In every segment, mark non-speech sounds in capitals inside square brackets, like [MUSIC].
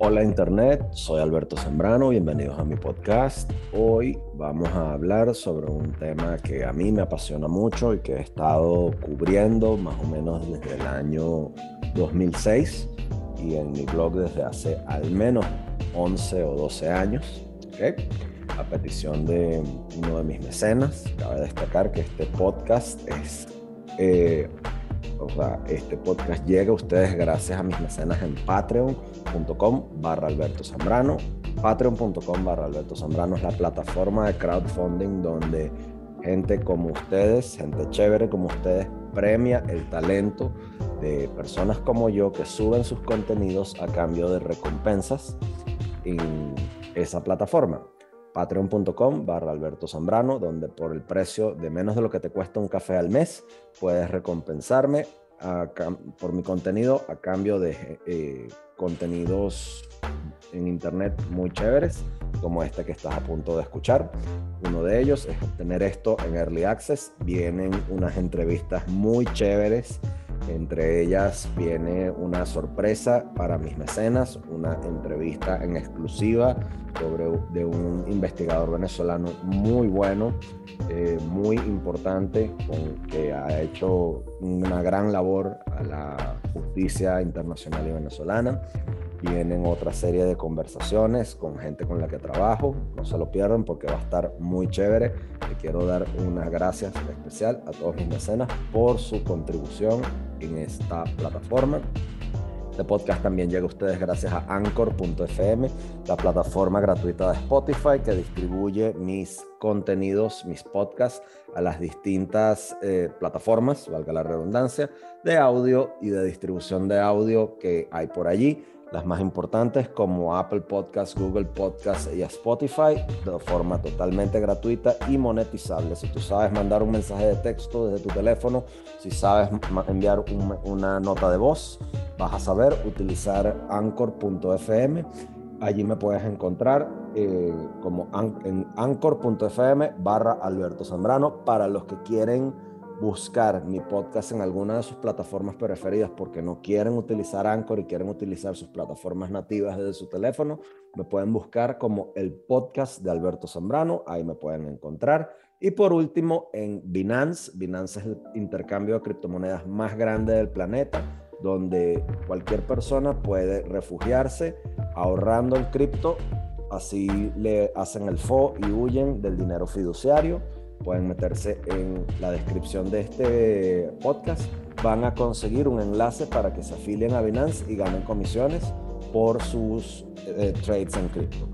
Hola Internet, soy Alberto Sembrano, bienvenidos a mi podcast. Hoy vamos a hablar sobre un tema que a mí me apasiona mucho y que he estado cubriendo más o menos desde el año 2006 y en mi blog desde hace al menos 11 o 12 años. A petición de uno de mis mecenas, cabe destacar que este podcast es eh, este podcast llega a ustedes gracias a mis mecenas en patreon.com barra Alberto Zambrano. Patreon.com barra Alberto Zambrano es la plataforma de crowdfunding donde gente como ustedes, gente chévere como ustedes, premia el talento de personas como yo que suben sus contenidos a cambio de recompensas en esa plataforma patreon.com barra Alberto Zambrano, donde por el precio de menos de lo que te cuesta un café al mes, puedes recompensarme por mi contenido a cambio de eh, contenidos en internet muy chéveres, como este que estás a punto de escuchar. Uno de ellos es obtener esto en Early Access. Vienen unas entrevistas muy chéveres entre ellas viene una sorpresa para mis mecenas, una entrevista en exclusiva sobre de un investigador venezolano muy bueno, eh, muy importante, con, que ha hecho una gran labor a la justicia internacional y venezolana. Vienen otra serie de conversaciones con gente con la que trabajo. No se lo pierdan porque va a estar muy chévere. Le quiero dar unas gracias especial a todos mis mecenas por su contribución en esta plataforma. Este podcast también llega a ustedes gracias a Anchor.fm, la plataforma gratuita de Spotify que distribuye mis contenidos, mis podcasts a las distintas eh, plataformas, valga la redundancia, de audio y de distribución de audio que hay por allí las más importantes como Apple Podcasts, Google Podcasts y Spotify de forma totalmente gratuita y monetizable. Si tú sabes mandar un mensaje de texto desde tu teléfono, si sabes enviar una nota de voz, vas a saber utilizar anchor.fm. Allí me puedes encontrar eh, como en anchor.fm barra Alberto Zambrano para los que quieren buscar mi podcast en alguna de sus plataformas preferidas porque no quieren utilizar Anchor y quieren utilizar sus plataformas nativas desde su teléfono, me pueden buscar como el podcast de Alberto Zambrano, ahí me pueden encontrar. Y por último, en Binance, Binance es el intercambio de criptomonedas más grande del planeta, donde cualquier persona puede refugiarse ahorrando en cripto, así le hacen el FO y huyen del dinero fiduciario pueden meterse en la descripción de este podcast. Van a conseguir un enlace para que se afilien a Binance y ganen comisiones por sus eh, trades en cripto.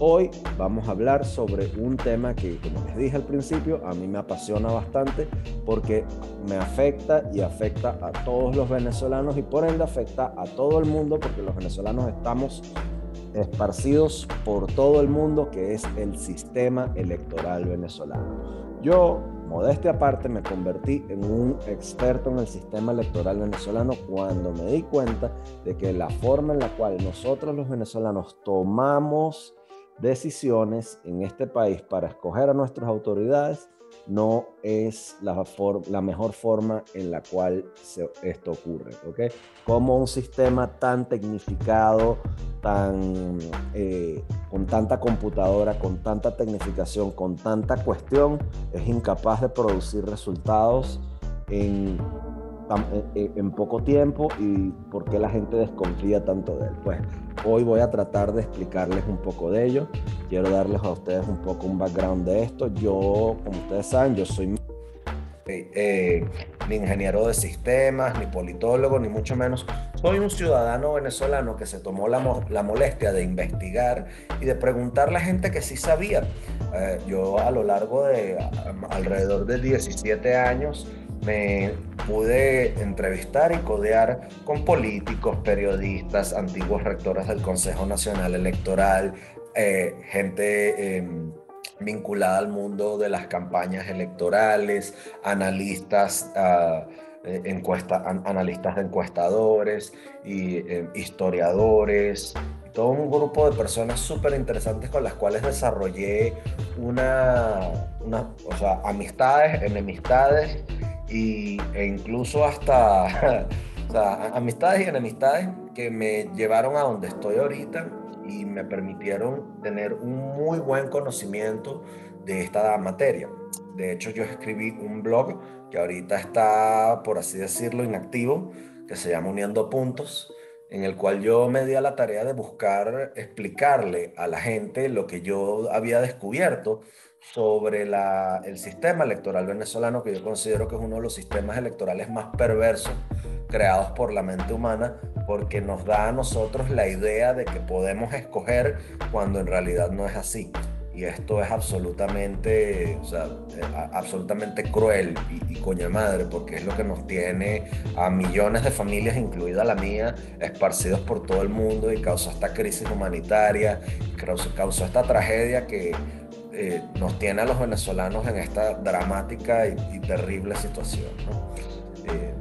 Hoy vamos a hablar sobre un tema que, como les dije al principio, a mí me apasiona bastante porque me afecta y afecta a todos los venezolanos y por ende afecta a todo el mundo porque los venezolanos estamos esparcidos por todo el mundo, que es el sistema electoral venezolano. Yo, modestia aparte, me convertí en un experto en el sistema electoral venezolano cuando me di cuenta de que la forma en la cual nosotros los venezolanos tomamos decisiones en este país para escoger a nuestras autoridades no es la, mejor forma en la cual esto ocurre. ¿okay? Como un sistema tan tecnificado, tan, eh, con tanta computadora, con tanta tecnificación, con tanta cuestión, es incapaz de producir resultados en eh, eh, en poco tiempo y por qué la gente desconfía tanto de él. Pues hoy voy a tratar de explicarles un poco de ello. Quiero darles a ustedes un poco un background de esto. Yo, como ustedes saben, yo soy eh, ni ingeniero de sistemas, ni politólogo, ni mucho menos. Soy un ciudadano venezolano que se tomó la, la molestia de investigar y de preguntarle a la gente que sí sabía. yo a lo largo de alrededor de 17 años me pude entrevistar y codear con políticos, periodistas, antiguos rectores del Consejo Nacional Electoral, eh, gente em, vinculada al mundo de las campañas electorales, analistas, ah, eh, analistas de encuestadores y em, historiadores, todo un grupo de personas súper interesantes con las cuales desarrollé una, una o sea, amistades, enemistades y, e incluso hasta [LAUGHS] O sea, amistades y enemistades que me llevaron a donde estoy ahorita y me permitieron tener un muy buen conocimiento de esta materia. De hecho, yo escribí un blog que ahorita está, por así decirlo, inactivo, que se llama Uniendo Puntos, en el cual yo me di a la tarea de buscar explicarle a la gente lo que yo había descubierto sobre el sistema electoral venezolano, que yo considero que es uno de los sistemas electorales más perversos creados por la mente humana, porque nos da a nosotros la idea de que podemos escoger cuando en realidad no es así. Y esto es absolutamente, o sea, eh, absolutamente cruel y, y coña madre, porque es lo que nos tiene a millones de familias, incluida la mía, esparcidos por todo el mundo y causó esta crisis humanitaria, causó, causó esta tragedia que eh, nos tiene a los venezolanos en esta dramática y, terrible situación. Eh,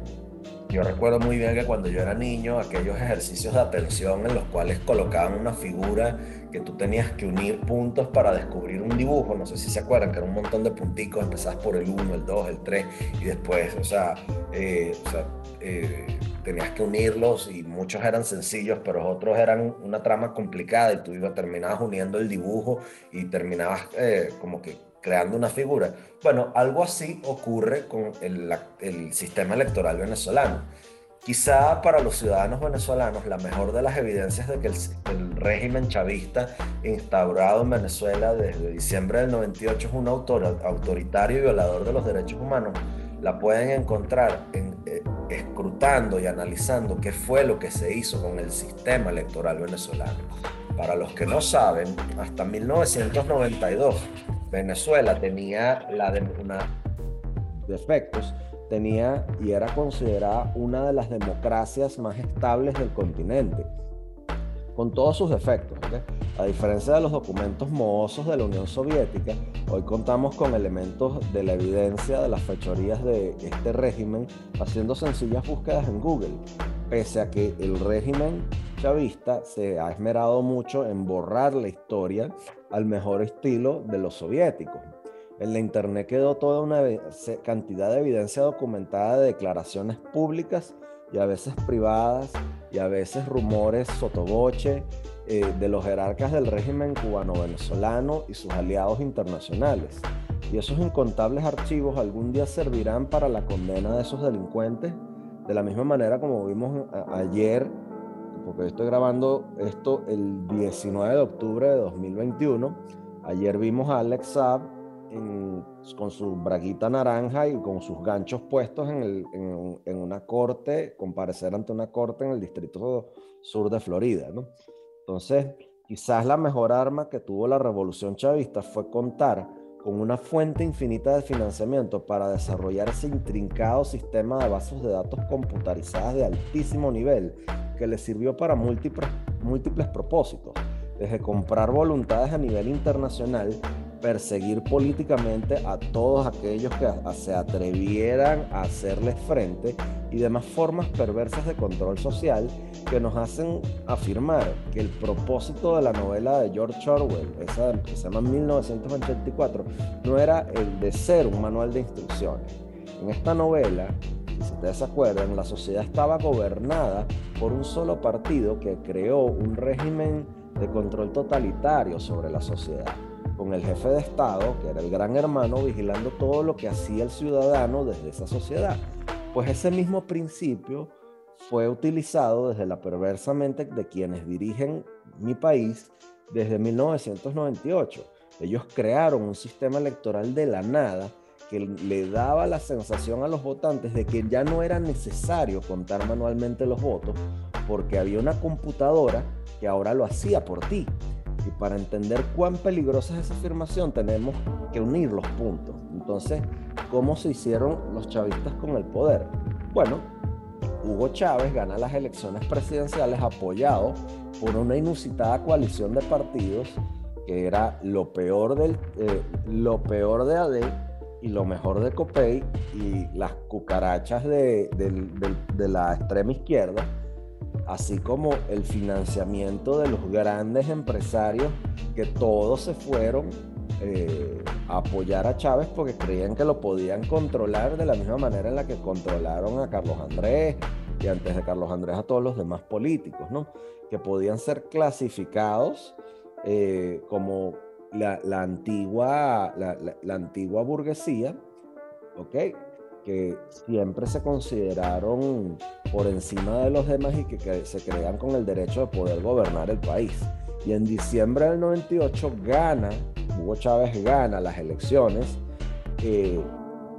yo recuerdo muy bien que cuando yo era niño, aquellos ejercicios de atención en los cuales colocaban una figura que tú tenías que unir puntos para descubrir un dibujo, no sé si se acuerdan, que era un montón de punticos, empezabas por el 1, el 2, el 3 y después, o sea, eh, o sea tenías que unirlos y muchos eran sencillos, pero otros eran una trama complicada y tú ibas, terminabas uniendo el dibujo y terminabas eh, como que creando una figura. Bueno, algo así ocurre con el, el sistema electoral venezolano. Quizá para los ciudadanos venezolanos la mejor de las evidencias de que el, el, régimen chavista instaurado en Venezuela desde diciembre del 98 es un autor, autoritario y violador de los derechos humanos la pueden encontrar en, eh, escrutando y analizando qué fue lo que se hizo con el sistema electoral venezolano. Para los que no saben, hasta 1992 Venezuela tenía la de una defectos, tenía y era considerada una de las democracias más estables del continente con todos sus defectos. A diferencia de los documentos mohosos de la Unión Soviética, hoy contamos con elementos de la evidencia de las fechorías de este régimen haciendo sencillas búsquedas en Google, pese a que el régimen chavista se ha esmerado mucho en borrar la historia al mejor estilo de los soviéticos. En la internet quedó toda una cantidad de evidencia documentada de declaraciones públicas y a veces privadas y a veces rumores sotoboche eh, de los jerarcas del régimen cubano-venezolano y sus aliados internacionales. Y esos incontables archivos algún día servirán para la condena de esos delincuentes, de la misma manera como vimos ayer, porque estoy grabando esto el 19 de octubre de 2021, ayer vimos a Alex Saab con su braguita naranja y con sus ganchos puestos en, una corte, comparecer ante una corte en el distrito sur de Florida. Entonces, quizás la mejor arma que tuvo la revolución chavista fue contar con una fuente infinita de financiamiento para desarrollar ese intrincado sistema de bases de datos computarizadas de altísimo nivel que le sirvió para múltiples, múltiples propósitos, desde comprar voluntades a nivel internacional perseguir políticamente a todos aquellos que se atrevieran a hacerles frente y demás formas perversas de control social que nos hacen afirmar que el propósito de la novela de George Orwell, esa que se llama 1984, no era el de ser un manual de instrucciones. En esta novela, si ustedes se acuerdan, la sociedad estaba gobernada por un solo partido que creó un régimen de control totalitario sobre la sociedad con el jefe de Estado, que era el gran hermano, vigilando todo lo que hacía el ciudadano desde esa sociedad. Pues ese mismo principio fue utilizado desde la perversa mente de quienes dirigen mi país desde 1998. Ellos crearon un sistema electoral de la nada que le daba la sensación a los votantes de que ya no era necesario contar manualmente los votos porque había una computadora que ahora lo hacía por ti. Y para entender cuán peligrosa es esa afirmación tenemos que unir los puntos. Entonces, ¿cómo se hicieron los chavistas con el poder? Bueno, Hugo Chávez gana las elecciones presidenciales apoyado por una inusitada coalición de partidos que era lo peor, del, eh, lo peor de AD y lo mejor de COPEI y las cucarachas de, de la extrema izquierda así como el financiamiento de los grandes empresarios que todos se fueron eh, a apoyar a Chávez porque creían que lo podían controlar de la misma manera en la que controlaron a Carlos Andrés, y antes de Carlos Andrés a todos los demás políticos, ¿no? Que podían ser clasificados eh, como la, antigua, la, antigua burguesía, ¿ok? Que siempre se consideraron por encima de los demás y que, se creían con el derecho de poder gobernar el país. Y en diciembre del 98 gana, Hugo Chávez gana las elecciones eh,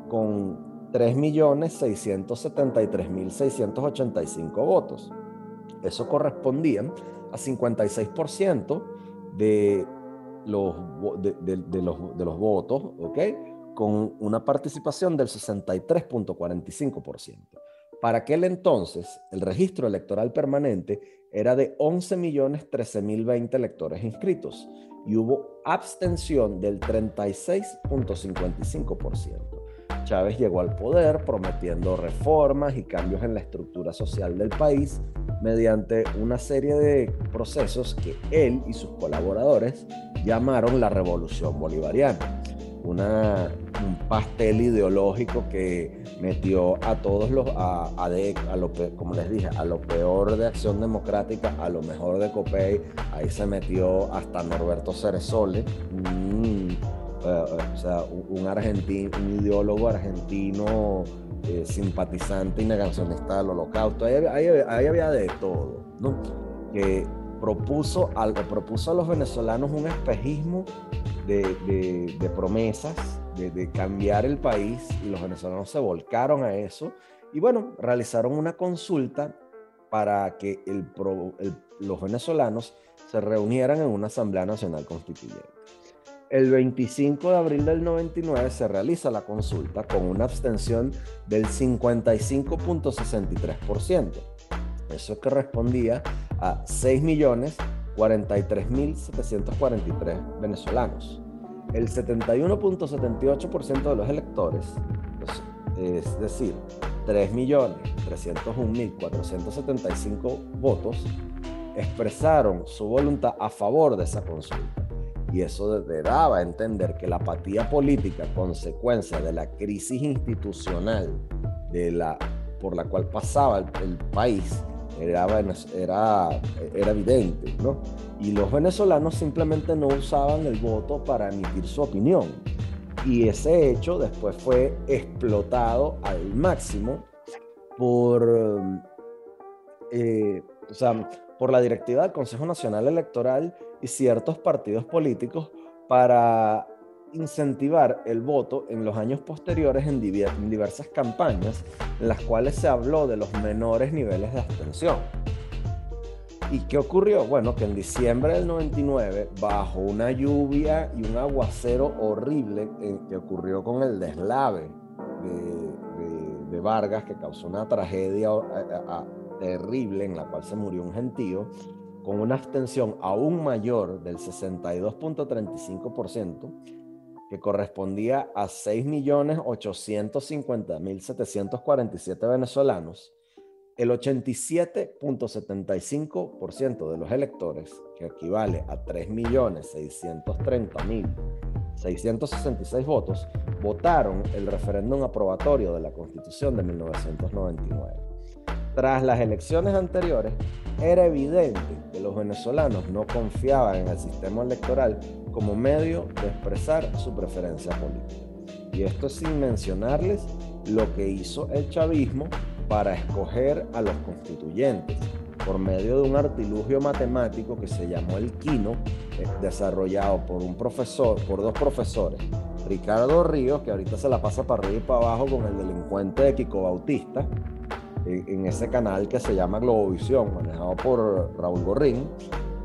con 3.673.685 votos. Eso correspondía a 56% de los, de, los, de los votos, ¿ok? Con una participación del 63.45%. Para aquel entonces, el registro electoral permanente era de 11.013.020 electores inscritos y hubo abstención del 36.55%. Chávez llegó al poder prometiendo reformas y cambios en la estructura social del país mediante una serie de procesos que él y sus colaboradores llamaron la Revolución Bolivariana. Una, un pastel ideológico que metió a todos los, a, a, lo, como les dije, a lo peor de Acción Democrática, a lo mejor de COPEI, ahí se metió hasta Norberto Ceresole, eh, o sea, un, argentino, un ideólogo argentino eh, simpatizante y negacionista del holocausto. Ahí, había de todo, ¿no? Que propuso, al, propuso a los venezolanos un espejismo de, promesas, de, cambiar el país, y los venezolanos se volcaron a eso. Y bueno, realizaron una consulta para que los venezolanos se reunieran en una Asamblea Nacional Constituyente. El 25 de abril del 99 se realiza la consulta con una abstención del 55.63%. Eso correspondía a 6.043.743 venezolanos. El 71.78% de los electores, pues, es decir, 3.301.475 votos, expresaron su voluntad a favor de esa consulta y eso daba a entender que la apatía política, consecuencia de la crisis institucional de la, por la cual pasaba el, país, era, era, era evidente, ¿no? Y los venezolanos simplemente no usaban el voto para emitir su opinión. Y ese hecho después fue explotado al máximo por, eh, o sea, por la directiva del Consejo Nacional Electoral y ciertos partidos políticos para incentivar el voto en los años posteriores en diversas campañas en las cuales se habló de los menores niveles de abstención. ¿Y qué ocurrió? Bueno, que en diciembre del 99, bajo una lluvia y un aguacero horrible eh, que ocurrió con el deslave de, Vargas, que causó una tragedia eh, terrible en la cual se murió un gentío, con una abstención aún mayor del 62.35%, que correspondía a 6.850.747 venezolanos, el 87.75% de los electores, que equivale a 3.630.666 votos, votaron el referéndum aprobatorio de la Constitución de 1999. Tras las elecciones anteriores, era evidente que los venezolanos no confiaban en el sistema electoral como medio de expresar su preferencia política. Y esto sin mencionarles lo que hizo el chavismo para escoger a los constituyentes por medio de un artilugio matemático que se llamó el Quino, eh, desarrollado por un profesor, por dos profesores, Ricardo Ríos, que ahorita se la pasa para arriba y para abajo con el delincuente de Kiko Bautista, en, ese canal que se llama Globovisión, manejado por Raúl Gorrín,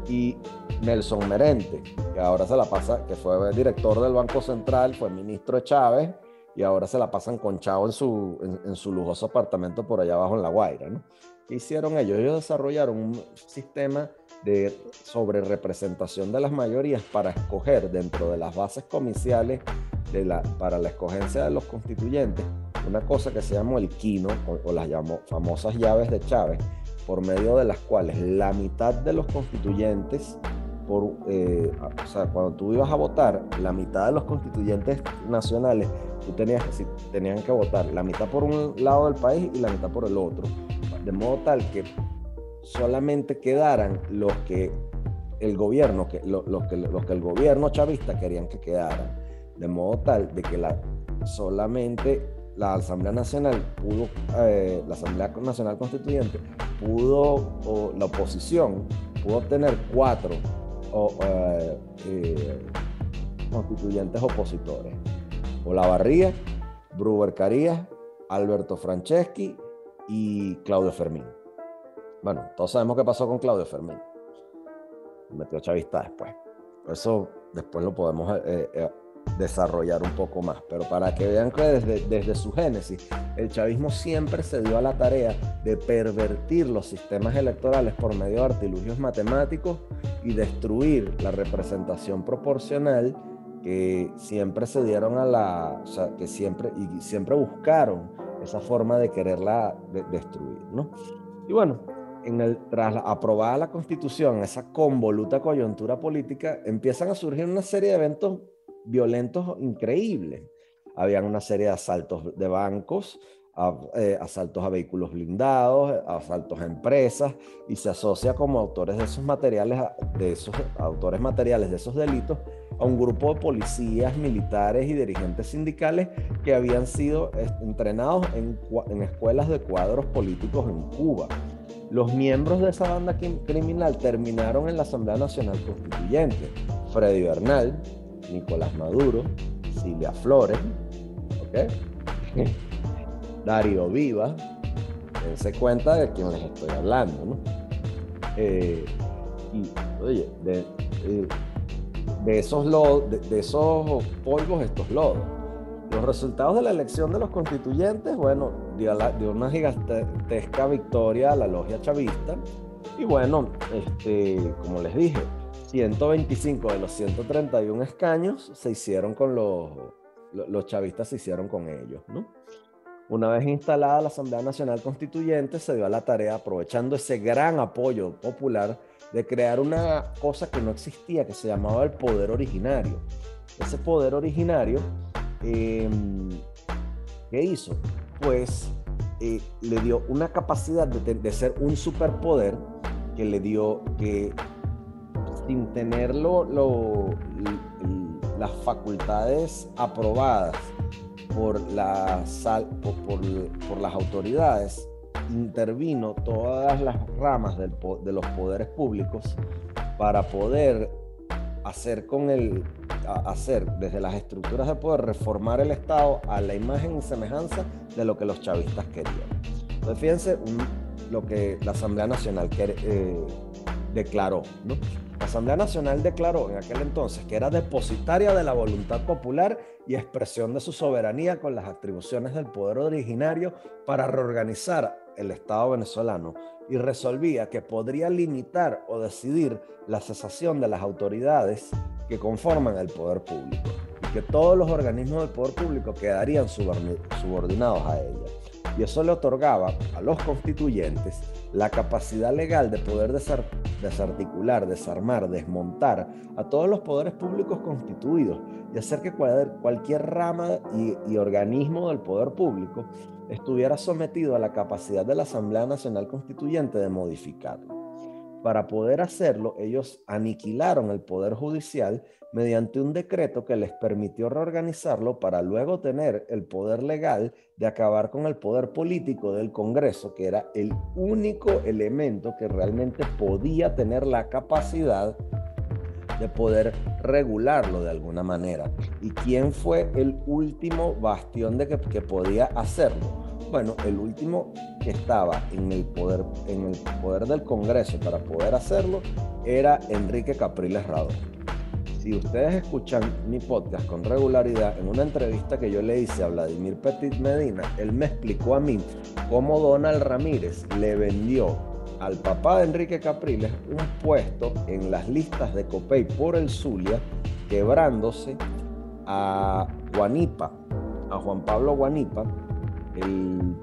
y Nelson Merente, que ahora se la pasa, que fue director del Banco Central, fue ministro de Chávez, y ahora se la pasan con Chavo en su, en, su lujoso apartamento por allá abajo en La Guaira. ¿no? ¿Qué hicieron ellos? Ellos desarrollaron un sistema de sobre representación de las mayorías para escoger dentro de las bases comiciales de la, para la escogencia de los constituyentes una cosa que se llamó el quino o, las llamó famosas llaves de Chávez, por medio de las cuales la mitad de los constituyentes, por, eh, o sea, cuando tú ibas a votar, la mitad de los constituyentes nacionales, tú tenías, tenían que votar la mitad por un lado del país y la mitad por el otro, de modo tal que solamente quedaran los que el gobierno, que, los, que, los que el gobierno chavista querían que quedaran, de modo tal de que la, solamente la Asamblea Nacional pudo, eh, la Asamblea Nacional Constituyente pudo, o la oposición pudo obtener cuatro eh, eh, constituyentes opositores. Olavarría, Bruber Carías, Alberto Franceschi y Claudio Fermín. Bueno, todos sabemos qué pasó con Claudio Fermín. Metió chavista después. Eso después lo podemos desarrollar un poco más. Pero para que vean que desde, desde su génesis, el chavismo siempre se dio a la tarea de pervertir los sistemas electorales por medio de artilugios matemáticos y destruir la representación proporcional que siempre se dieron a la, o sea, que siempre, y siempre buscaron esa forma de quererla destruir, ¿no? Y bueno, en el, tras la, aprobada la constitución, esa convoluta coyuntura política, empiezan a surgir una serie de eventos violentos increíbles. Habían una serie de asaltos de bancos, eh, asaltos a vehículos blindados, asaltos a empresas, y se asocia como autores de esos materiales, de esos autores materiales de esos delitos, a un grupo de policías, militares y dirigentes sindicales que habían sido entrenados en, en escuelas de cuadros políticos en Cuba. Los miembros de esa banda criminal terminaron en la Asamblea Nacional Constituyente. Freddy Bernal, Nicolás Maduro, Silvia Flores, Darío Viva, se cuenta de quién les estoy hablando, ¿no? Eh, y, oye, de, eh, esos lodos, de, esos polvos, estos lodos. Los resultados de la elección de los constituyentes, bueno, dio, dio una gigantesca victoria a la logia chavista. Y bueno, este, como les dije, 125 de los 131 escaños se hicieron con los, los chavistas se hicieron con ellos, ¿no? Una vez instalada la Asamblea Nacional Constituyente, se dio a la tarea, aprovechando ese gran apoyo popular, de crear una cosa que no existía, que se llamaba el poder originario. Ese poder originario, em, ¿qué hizo? Pues eh, le dio una capacidad de, de, ser un superpoder que le dio, que sin tener las facultades aprobadas por, la, por, por, las autoridades, intervino todas las ramas de los poderes públicos para poder hacer con el hacer desde las estructuras de poder reformar el Estado a la imagen y semejanza de lo que los chavistas querían. Entonces fíjense lo que la Asamblea Nacional eh, declaró, ¿no? La Asamblea Nacional declaró en aquel entonces que era depositaria de la voluntad popular y expresión de su soberanía con las atribuciones del poder originario para reorganizar el Estado venezolano y resolvía que podría limitar o decidir la cesación de las autoridades que conforman el poder público y que todos los organismos del poder público quedarían subordinados a ella y eso le otorgaba a los constituyentes la capacidad legal de poder desarticular, desarmar, desmontar a todos los poderes públicos constituidos y hacer que cualquier rama y, organismo del poder público estuviera sometido a la capacidad de la Asamblea Nacional Constituyente de modificarlo. Para poder hacerlo, ellos aniquilaron el Poder Judicial mediante un decreto que les permitió reorganizarlo para luego tener el poder legal de acabar con el poder político del Congreso, que era el único elemento que realmente podía tener la capacidad de poder regularlo de alguna manera. ¿Y quién fue el último bastión de que, que podía hacerlo? Bueno, el último que estaba en el poder, en el poder del Congreso para poder hacerlo era Enrique Capriles Radón si ustedes escuchan mi podcast con regularidad, en una entrevista que yo le hice a Vladimir Petit Medina, él me explicó a mí cómo Donald Ramírez le vendió al papá de Enrique Capriles un puesto en las listas de Copey por el Zulia, quebrándose a Guanipa, a Juan Pablo Guanipa, el,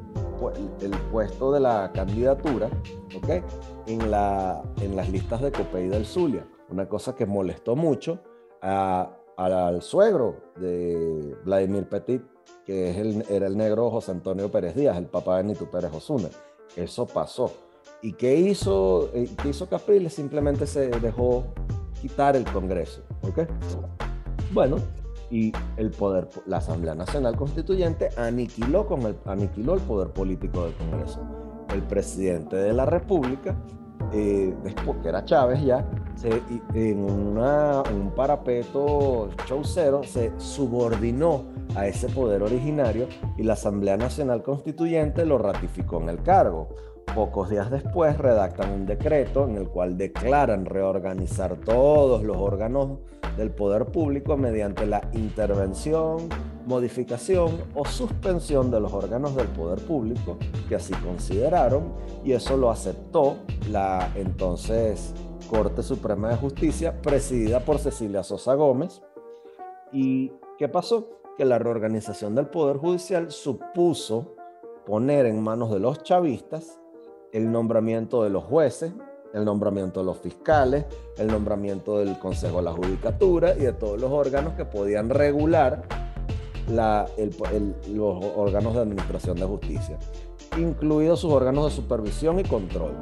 puesto de la candidatura, ¿ok? En, la, en las listas de Copey del Zulia. Una cosa que molestó mucho al suegro de Vladimir Petit, que es el, era el negro José Antonio Pérez Díaz, el papá de Benito Pérez Osuna. Eso pasó. ¿Y qué hizo, eh, qué hizo Capriles? Simplemente se dejó quitar el Congreso. ¿Ok? Bueno, y el poder, la Asamblea Nacional Constituyente aniquiló, con el, aniquiló el poder político del Congreso. El presidente de la República, eh, después que era Chávez ya, se, en, una, un parapeto chaucero se subordinó a ese poder originario y la Asamblea Nacional Constituyente lo ratificó en el cargo. Pocos días después redactan un decreto en el cual declaran reorganizar todos los órganos del poder público mediante la intervención, modificación o suspensión de los órganos del poder público que así consideraron y eso lo aceptó la entonces Corte Suprema de Justicia presidida por Cecilia Sosa Gómez. ¿Y qué pasó? Que la reorganización del Poder Judicial supuso poner en manos de los chavistas el nombramiento de los jueces, el nombramiento de los fiscales, el nombramiento del Consejo de la Judicatura y de todos los órganos que podían regular los órganos de administración de justicia, incluidos sus órganos de supervisión y control.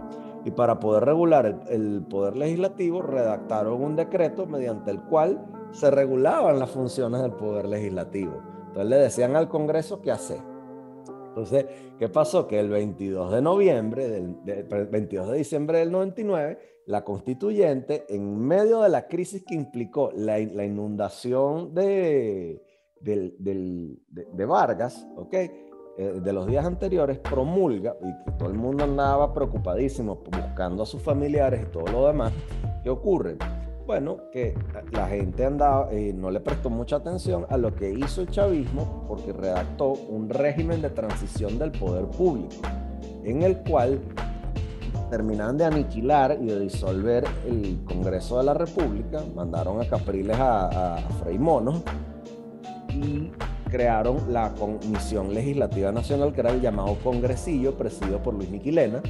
Y para poder regular el, el poder legislativo, redactaron un decreto mediante el cual se regulaban las funciones del poder legislativo. Entonces le decían al Congreso qué hacer entonces, ¿qué pasó? Que el 22 de noviembre, del, 22 de diciembre del 99, la constituyente, en medio de la crisis que implicó la, inundación de, de, Vargas, ¿ok? Eh, de los días anteriores, promulga, y todo el mundo andaba preocupadísimo buscando a sus familiares y todo lo demás, ¿qué ocurre? Bueno, que la gente andaba, eh, no le prestó mucha atención a lo que hizo el chavismo porque redactó un régimen de transición del poder público, en el cual terminaban de aniquilar y de disolver el Congreso de la República, mandaron a Capriles a, a Frei Mono y crearon la Comisión Legislativa Nacional, que era el llamado Congresillo, presidido por Luis Miquilena,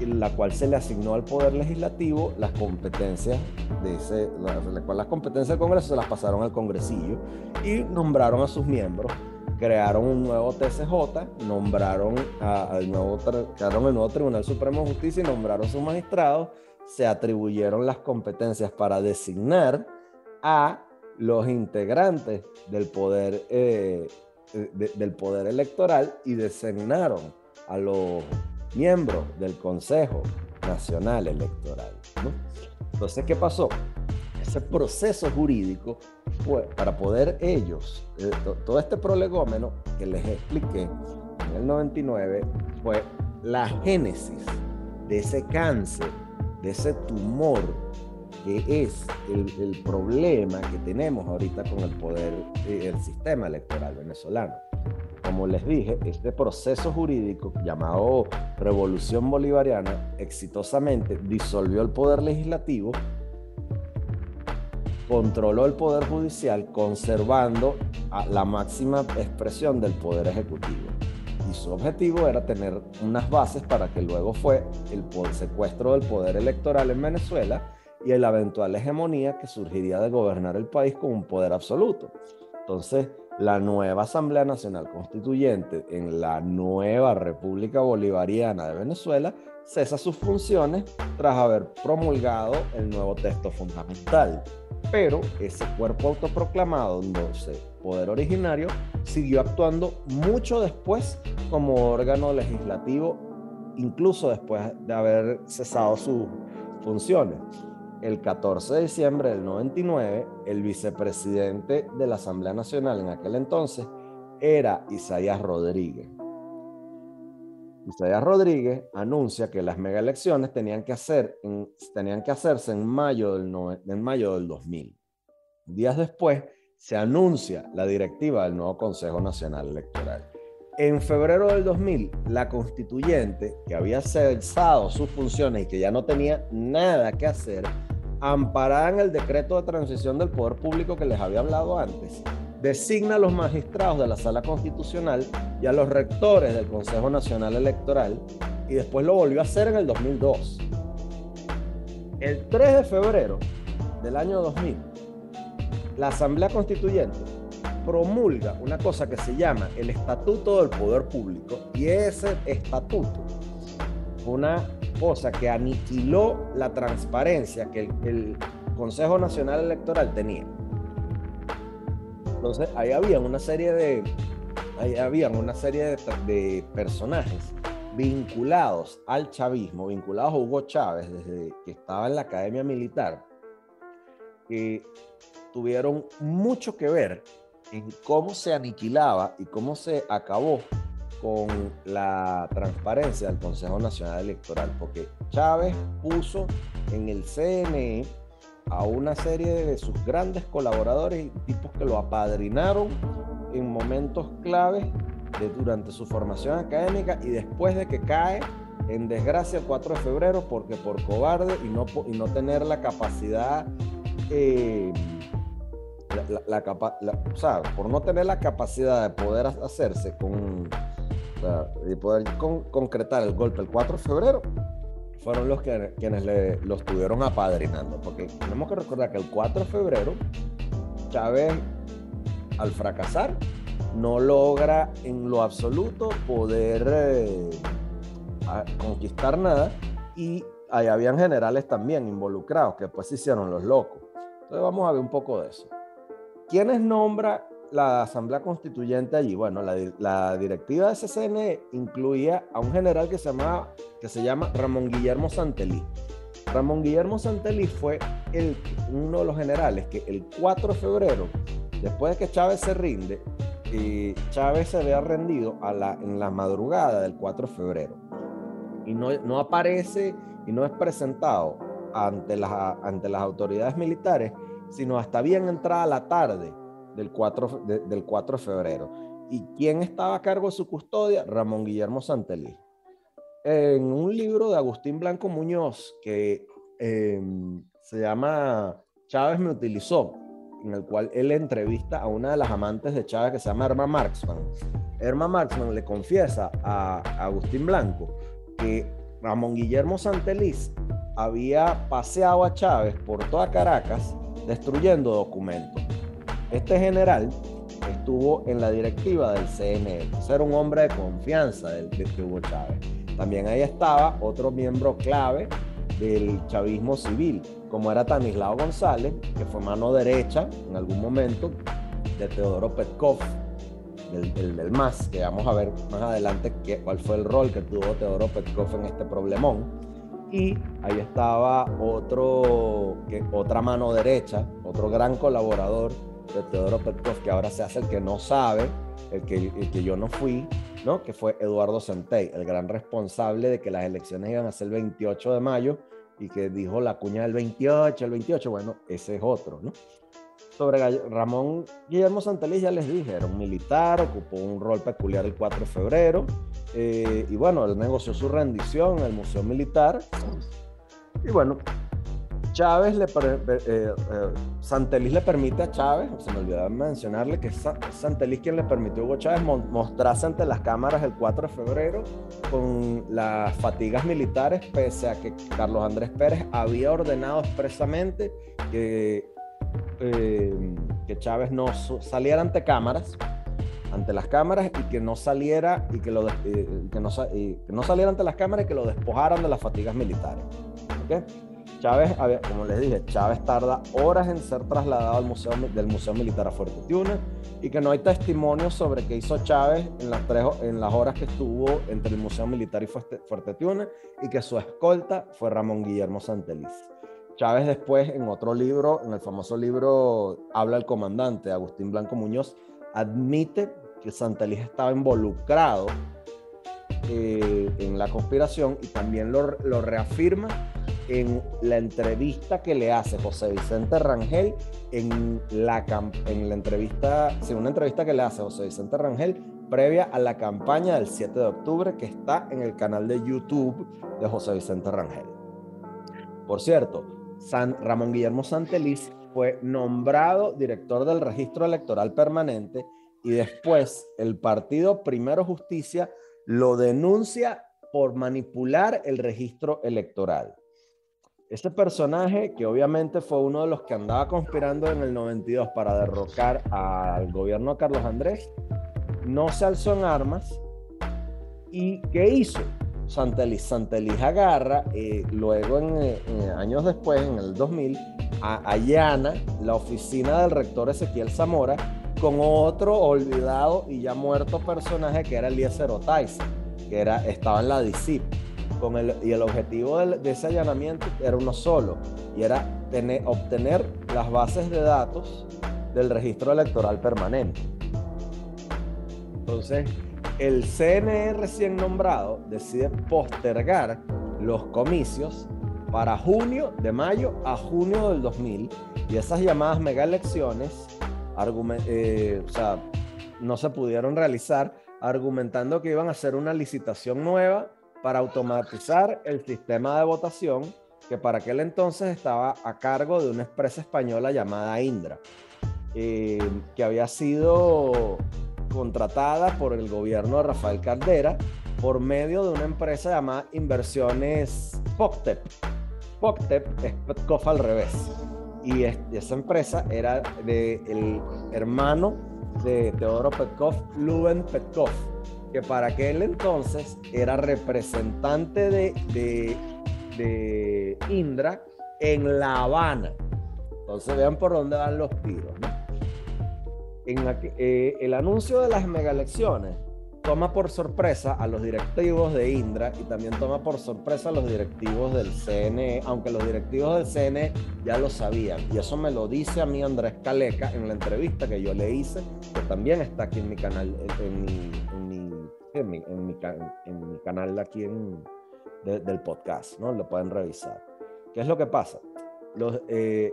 la cual se le asignó al Poder Legislativo las competencias de ese, la, las competencias del Congreso se las pasaron al Congresillo y nombraron a sus miembros. Crearon un nuevo TCJ, nombraron al nuevo, crearon el nuevo Tribunal Supremo de Justicia y nombraron a sus magistrados. Se atribuyeron las competencias para designar a los integrantes del poder, eh, del poder electoral y designaron a los miembro del Consejo Nacional Electoral. Entonces, ¿qué pasó? Ese proceso jurídico fue para poder ellos, eh, todo este prolegómeno que les expliqué en el 99, fue la génesis de ese cáncer, de ese tumor que es el, el problema que tenemos ahorita con el poder, eh, el sistema electoral venezolano como les dije, este proceso jurídico llamado Revolución Bolivariana exitosamente disolvió el poder legislativo, controló el poder judicial, conservando la máxima expresión del poder ejecutivo. Y su objetivo era tener unas bases para que luego fue el secuestro del poder electoral en Venezuela y la eventual hegemonía que surgiría de gobernar el país con un poder absoluto. Entonces, la nueva Asamblea Nacional Constituyente en la nueva República Bolivariana de Venezuela cesa sus funciones tras haber promulgado el nuevo texto fundamental. Pero ese cuerpo autoproclamado, entonces poder originario, siguió actuando mucho después como órgano legislativo, incluso después de haber cesado sus funciones el 14 de diciembre del 99, el vicepresidente de la Asamblea Nacional en aquel entonces era Isaías Rodríguez. Isaías Rodríguez anuncia que las mega elecciones tenían que, hacerse en mayo, del en mayo del 2000. Días después se anuncia la directiva del nuevo Consejo Nacional Electoral. En febrero del 2000, la constituyente, que había cesado sus funciones y que ya no tenía nada que hacer, amparada en el decreto de transición del poder público que les había hablado antes, designa a los magistrados de la Sala Constitucional y a los rectores del Consejo Nacional Electoral y después lo volvió a hacer en el 2002. El 3 de febrero del año 2000, la Asamblea Constituyente promulga una cosa que se llama el Estatuto del Poder Público y ese estatuto una cosa que aniquiló la transparencia que el, Consejo Nacional Electoral tenía. Entonces, ahí había una serie de, ahí había una serie de, de personajes vinculados al chavismo, vinculados a Hugo Chávez desde que estaba en la academia militar, que tuvieron mucho que ver en cómo se aniquilaba y cómo se acabó con la transparencia del Consejo Nacional Electoral, porque Chávez puso en el CNE a una serie de sus grandes colaboradores y tipos que lo apadrinaron en momentos claves de, durante su formación académica y después de que cae en desgracia el 4 de febrero porque por cobarde y no, y no tener la capacidad eh, la, o sea, por no tener la capacidad de poder hacerse con, y poder concretar el golpe el 4 de febrero, fueron los que, quienes le, lo estuvieron apadrinando. Porque tenemos que recordar que el 4 de febrero, Chávez, al fracasar, no logra en lo absoluto poder eh, conquistar nada y ahí habían generales también involucrados que después se hicieron los locos. Entonces vamos a ver un poco de eso. ¿Quiénes nombra la Asamblea Constituyente allí? Bueno, la, directiva de SCN incluía a un general que se, llama, que se llama Ramón Guillermo Santelí. Ramón Guillermo Santelí fue el, uno de los generales que el 4 de febrero, después de que Chávez se rinde, y Chávez se había rendido a la, en la madrugada del 4 de febrero y no, no aparece y no es presentado ante las, ante las autoridades militares sino hasta bien entrada la tarde del 4 de, del 4 de febrero. ¿Y quién estaba a cargo de su custodia? Ramón Guillermo Santelí. En un libro de Agustín Blanco Muñoz que em, se llama Chávez me utilizó, en el cual él entrevista a una de las amantes de Chávez que se llama Erma Marxman. Erma Marxman le confiesa a Agustín Blanco que Ramón Guillermo Santeliz había paseado a Chávez por toda Caracas destruyendo documentos. Este general estuvo en la directiva del CNE, era un hombre de confianza del, de Hugo Chávez. También ahí estaba otro miembro clave del chavismo civil, como era Tanislao González, que fue mano derecha en algún momento de Teodoro Petkov, del, del, MAS, que vamos a ver más adelante qué, cuál fue el rol que tuvo Teodoro Petkov en este problemón y ahí estaba otro, otra mano derecha, otro gran colaborador de Teodoro Petkov, que ahora se hace el que no sabe, el que, que yo no fui, ¿no? que fue Eduardo Centey, el gran responsable de que las elecciones iban a ser el 28 de mayo y que dijo la cuña del 28, el 28, bueno, ese es otro, ¿no? Sobre Ramón Guillermo Santeliz ya les dije, era un militar, ocupó un rol peculiar el 4 de febrero, eh, y bueno, él negoció su rendición en el Museo Militar. Y bueno, Chávez le eh, eh, Santeliz le permite a Chávez, se me olvidaba mencionarle que es Santeliz quien le permitió a Hugo Chávez mostrarse ante las cámaras el 4 de febrero con las fatigas militares, pese a que Carlos Andrés Pérez había ordenado expresamente que, que Chávez no saliera ante cámaras ante las cámaras y que no saliera y eh, no, que no saliera ante las cámaras y que lo despojaran de las fatigas militares. ¿Okay? Chávez, como les dije, Chávez tarda horas en ser trasladado al museo, del Museo Militar a Fuerte y que no hay testimonios sobre qué hizo Chávez en las, tres, horas que estuvo entre el Museo Militar y Fuerte y que su escolta fue Ramón Guillermo Santeliz. Chávez después, en otro libro, en el famoso libro Habla el comandante, Agustín Blanco Muñoz, admite que Santeliz estaba involucrado eh, en la conspiración y también lo, lo, reafirma en la entrevista que le hace José Vicente Rangel en la, en la entrevista, sí, una entrevista que le hace José Vicente Rangel previa a la campaña del 7 de octubre que está en el canal de YouTube de José Vicente Rangel. Por cierto, San Ramón Guillermo Santeliz fue nombrado director del registro electoral permanente y después el partido Primero Justicia lo denuncia por manipular el registro electoral. Este personaje, que obviamente fue uno de los que andaba conspirando en el 92 para derrocar al gobierno de Carlos Andrés, no se alzó en armas. ¿Y qué hizo? Santelis. Santelis agarra, eh, luego en, años después, en el 2000, allana la oficina del rector Ezequiel Zamora con otro olvidado y ya muerto personaje que era Eliezer Otaiza, que era, estaba en la DICIP. Con el, y el objetivo de, ese allanamiento era uno solo, y era tener, obtener las bases de datos del registro electoral permanente. Entonces, el CNE recién nombrado decide postergar los comicios para junio, de mayo a junio del 2000, y esas llamadas mega elecciones eh, no se pudieron realizar argumentando que iban a hacer una licitación nueva para automatizar el sistema de votación que para aquel entonces estaba a cargo de una empresa española llamada Indra, eh, que había sido contratada por el gobierno de Rafael Caldera por medio de una empresa llamada Inversiones POCTEP. POCTEP es Petkov al revés. Y esa empresa era del hermano de Teodoro Petkov, Luben Petkov, que para aquel entonces era representante de, Indra en La Habana. Entonces vean por dónde van los tiros. En eh, el anuncio de las megaelecciones toma por sorpresa a los directivos de Indra y también toma por sorpresa a los directivos del CNE, aunque los directivos del CNE ya lo sabían. Y eso me lo dice a mí Andrés Caleca en la entrevista que yo le hice, que también está aquí en mi canal, en mi, en mi, canal aquí en, del podcast, ¿no? Lo pueden revisar. ¿Qué es lo que pasa? Los, eh,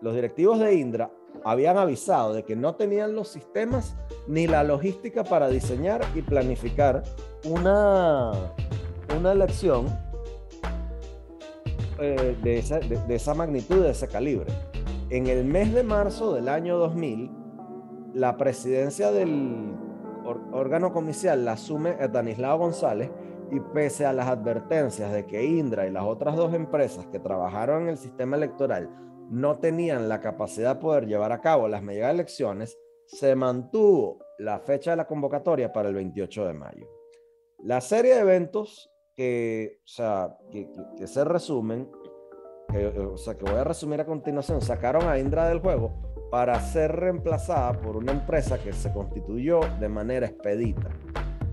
los directivos de Indra habían avisado de que no tenían los sistemas ni la logística para diseñar y planificar una, una elección eh, de, esa, de, esa magnitud, de ese calibre. En el mes de marzo del año 2000, la presidencia del órgano comicial la asume Danislao González y pese a las advertencias de que Indra y las otras dos empresas que trabajaron en el sistema electoral no tenían la capacidad de poder llevar a cabo las medidas elecciones, se mantuvo la fecha de la convocatoria para el 28 de mayo. La serie de eventos que, que, se resumen, que, o sea, que voy a resumir a continuación, sacaron a Indra del juego para ser reemplazada por una empresa que se constituyó de manera expedita.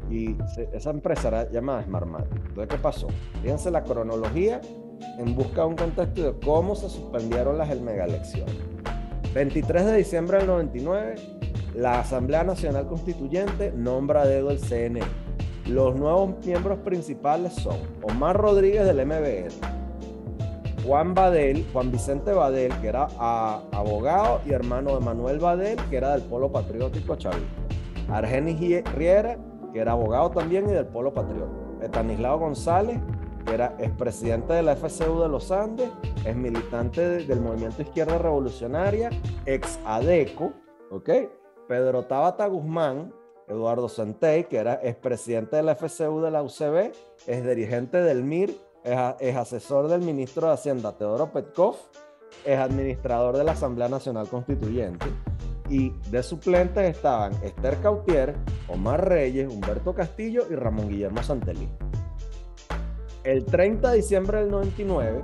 Y esa empresa era llamada Smartmatic. Entonces, ¿qué pasó? Fíjense la cronología en busca de un contexto de cómo se suspendieron las elecciones. 23 de diciembre del 99, la Asamblea Nacional Constituyente nombra a dedo el CNE. Los nuevos miembros principales son Omar Rodríguez del MBR, Juan Badel, Juan Vicente Badel, que era abogado y hermano de Manuel Badel, que era del Polo Patriótico Chavista. Argenis Riera, que era abogado también y del Polo Patriótico. Estanislao González, era expresidente de la FCU de los Andes, es militante del movimiento Izquierda Revolucionaria, ex ADECO, ¿ok? Pedro Tabata Guzmán, Eduardo Santey, que era expresidente de la FCU de la UCB, es dirigente del MIR, es, asesor del ministro de Hacienda Teodoro Petkov, es administrador de la Asamblea Nacional Constituyente. Y de suplentes estaban Esther Cautier, Omar Reyes, Humberto Castillo y Ramón Guillermo Santelí. El 30 de diciembre del 99,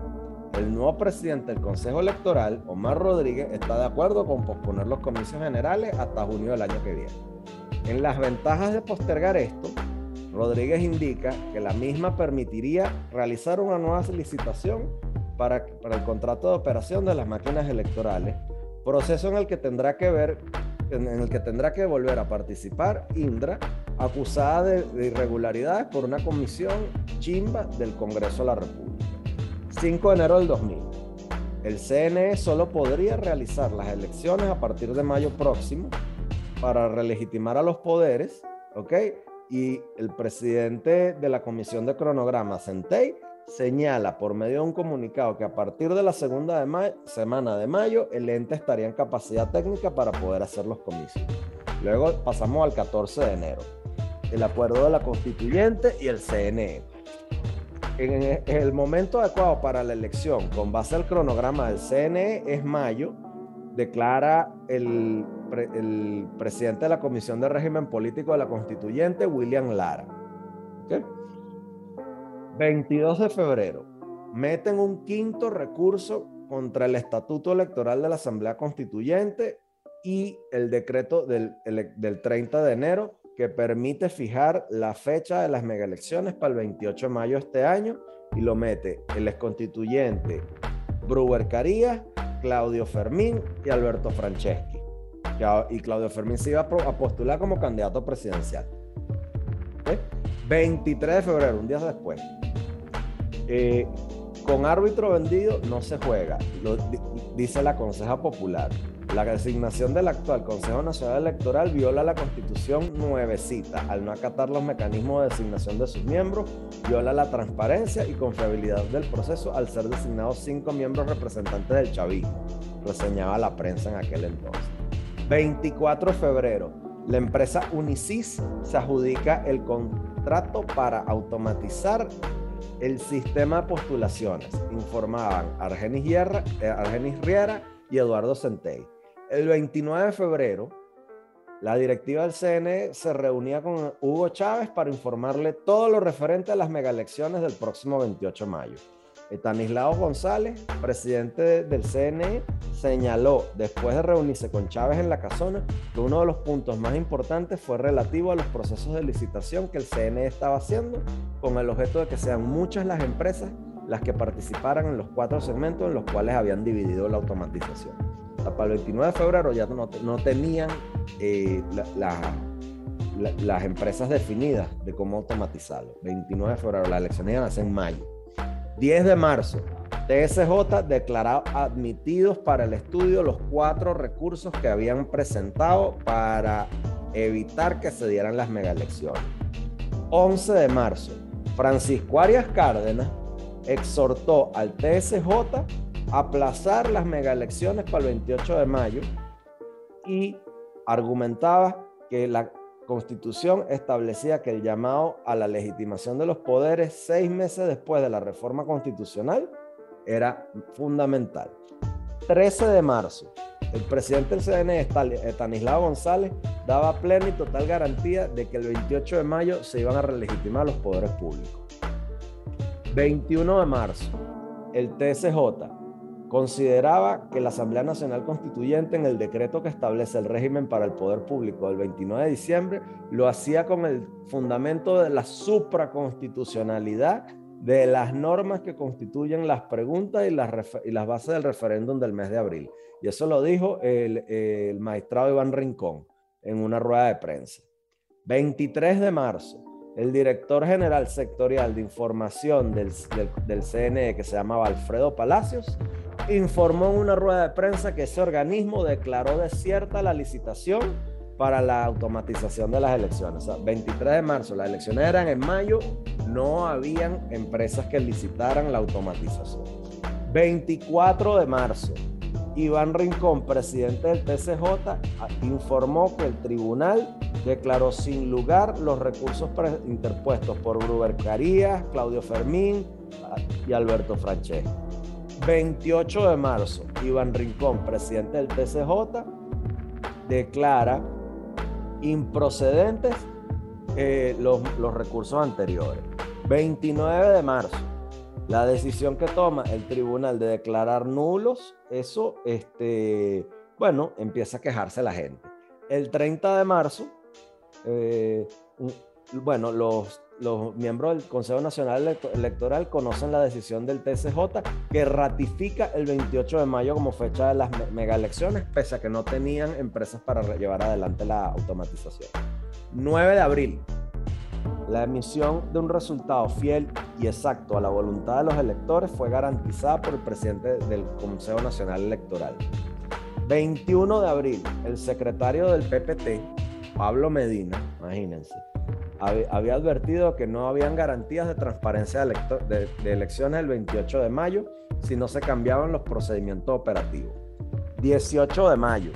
el nuevo presidente del Consejo Electoral, Omar Rodríguez, está de acuerdo con posponer los comicios generales hasta junio del año que viene. En las ventajas de postergar esto, Rodríguez indica que la misma permitiría realizar una nueva licitación para, para el contrato de operación de las máquinas electorales, proceso en el que tendrá que ver en el que tendrá que volver a participar Indra, acusada de, irregularidades por una comisión chimba del Congreso de la República. 5 de enero del 2000. El CNE solo podría realizar las elecciones a partir de mayo próximo para relegitimar a los poderes, ¿ok? Y el presidente de la Comisión de Cronograma, Centey, señala por medio de un comunicado que a partir de la segunda semana de mayo el ente estaría en capacidad técnica para poder hacer los comicios. Luego pasamos al 14 de enero, el acuerdo de la constituyente y el CNE. En el momento adecuado para la elección, con base al cronograma del CNE, es mayo, declara el, el presidente de la Comisión de Régimen Político de la Constituyente, William Lara. 22 de febrero, meten un quinto recurso contra el Estatuto Electoral de la Asamblea Constituyente y el decreto del, del 30 de enero que permite fijar la fecha de las megaelecciones para el 28 de mayo de este año y lo mete el exconstituyente Brewer Carías, Claudio Fermín y Alberto Franceschi. Y Claudio Fermín se iba a postular como candidato presidencial. 23 de febrero, un día después. Eh, con árbitro vendido no se juega, dice la Conseja Popular. La designación del actual Consejo Nacional Electoral viola la Constitución nuevecita al no acatar los mecanismos de designación de sus miembros, viola la transparencia y confiabilidad del proceso al ser designados cinco miembros representantes del chavismo, reseñaba la prensa en aquel entonces. 24 de febrero, la empresa Unicis se adjudica el contrato para automatizar el sistema de postulaciones, informaban Argenis, eh, Argenis Riera y Eduardo Centey. El 29 de febrero, la directiva del CNE se reunía con Hugo Chávez para informarle todo lo referente a las megaelecciones del próximo 28 de mayo. Estanislao González, presidente del CNE, señaló, después de reunirse con Chávez en la casona, que uno de los puntos más importantes fue relativo a los procesos de licitación que el CNE estaba haciendo, con el objeto de que sean muchas las empresas las que participaran en los cuatro segmentos en los cuales habían dividido la automatización para el 29 de febrero ya no, no tenían eh, las empresas definidas de cómo automatizarlo. 29 de febrero, las elecciones iban a ser en mayo. 10 de marzo, TSJ declaró admitidos para el estudio los cuatro recursos que habían presentado para evitar que se dieran las megaelecciones. 11 de marzo, Francisco Arias Cárdenas exhortó al TSJ aplazar las megaelecciones para el 28 de mayo y argumentaba que la constitución establecía que el llamado a la legitimación de los poderes seis meses después de la reforma constitucional era fundamental. 13 de marzo, el presidente del CNE, Estanislao González, daba plena y total garantía de que el 28 de mayo se iban a relegitimar los poderes públicos. 21 de marzo, el TSJ consideraba que la Asamblea Nacional Constituyente en el decreto que establece el régimen para el poder público del 29 de diciembre lo hacía con el fundamento de la supraconstitucionalidad de las normas que constituyen las preguntas y las, bases del referéndum del mes de abril. Y eso lo dijo el, el magistrado Iván Rincón en una rueda de prensa. 23 de marzo, el director general sectorial de información del, CNE, que se llamaba Alfredo Palacios, informó en una rueda de prensa que ese organismo declaró desierta la licitación para la automatización de las elecciones. O sea, 23 de marzo, las elecciones eran en mayo, no habían empresas que licitaran la automatización. 24 de marzo, Iván Rincón, presidente del TCJ, informó que el tribunal declaró sin lugar los recursos interpuestos por Gruber Carías, Claudio Fermín y Alberto Francesco. 28 de marzo, Iván Rincón, presidente del TCJ, declara improcedentes eh, los, los recursos anteriores. 29 de marzo, la decisión que toma el tribunal de declarar nulos, eso, este, bueno, empieza a quejarse la gente. El 30 de marzo, eh, bueno, los, miembros del Consejo Nacional Electoral conocen la decisión del TSJ que ratifica el 28 de mayo como fecha de las mega elecciones, pese a que no tenían empresas para llevar adelante la automatización. 9 de abril, la emisión de un resultado fiel y exacto a la voluntad de los electores fue garantizada por el presidente del Consejo Nacional Electoral. 21 de abril, el secretario del PPT, Pablo Medina, imagínense, había advertido que no habían garantías de transparencia de, elecciones el 28 de mayo si no se cambiaban los procedimientos operativos. 18 de mayo,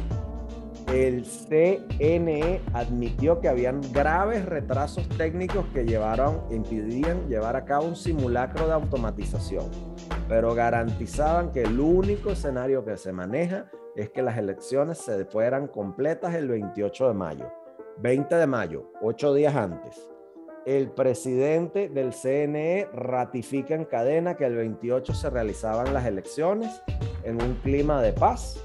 el CNE admitió que habían graves retrasos técnicos que llevaron, impidían llevar a cabo un simulacro de automatización, pero garantizaban que el único escenario que se maneja es que las elecciones se fueran completas el 28 de mayo. 20 de mayo, ocho días antes, el presidente del CNE ratifica en cadena que el 28 se realizaban las elecciones en un clima de paz,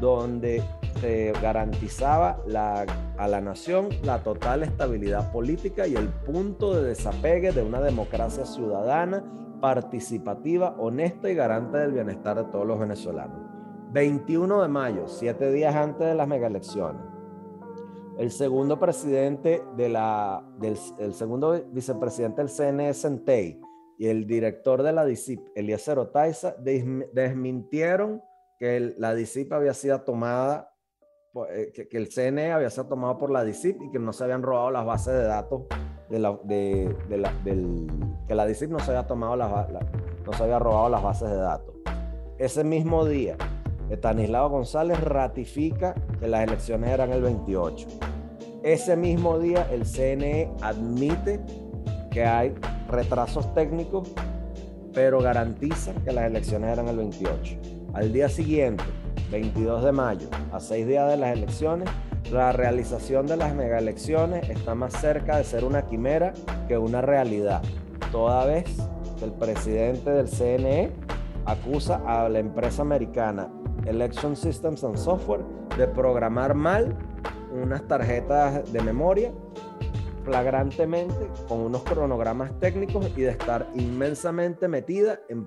donde se garantizaba a la nación la total estabilidad política y el punto de desapegue de una democracia ciudadana, participativa, honesta y garante del bienestar de todos los venezolanos. 21 de mayo, siete días antes de las megaelecciones. El segundo presidente del el segundo vicepresidente del CNE, Centey, y el director de la DICIP, Eliezer Otaiza, desmintieron que la DICIP había sido tomada eh, que, el CNE había sido tomado por la DICIP y que no se habían robado las bases de datos de la, que la DICIP no se había tomado las, no se había robado las bases de datos. Ese mismo día, Estanislao González ratifica que las elecciones eran el 28. Ese mismo día, el CNE admite que hay retrasos técnicos, pero garantiza que las elecciones eran el 28. Al día siguiente, 22 de mayo, a seis días de las elecciones, la realización de las megaelecciones está más cerca de ser una quimera que una realidad, toda vez que el presidente del CNE acusa a la empresa americana Election Systems and Software de programar mal unas tarjetas de memoria flagrantemente con unos cronogramas técnicos y de estar inmensamente metida en,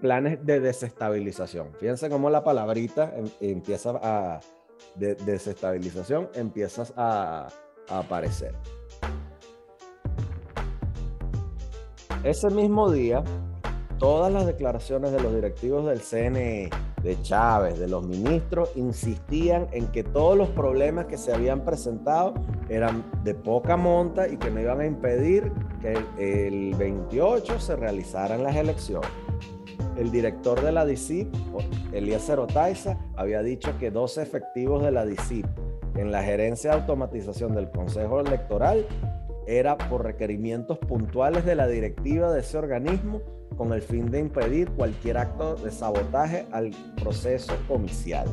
planes de desestabilización. Fíjense cómo la palabrita em, empieza a de desestabilización empiezas a, a aparecer. Ese mismo día, todas las declaraciones de los directivos del CNE, de Chávez, de los ministros, insistían en que todos los problemas que se habían presentado eran de poca monta y que no iban a impedir que el, el 28 se realizaran las elecciones. El director de la DICIP, Eliezer Otaiza, había dicho que dos efectivos de la DICIP en la gerencia de automatización del Consejo Electoral era por requerimientos puntuales de la directiva de ese organismo con el fin de impedir cualquier acto de sabotaje al proceso comicial.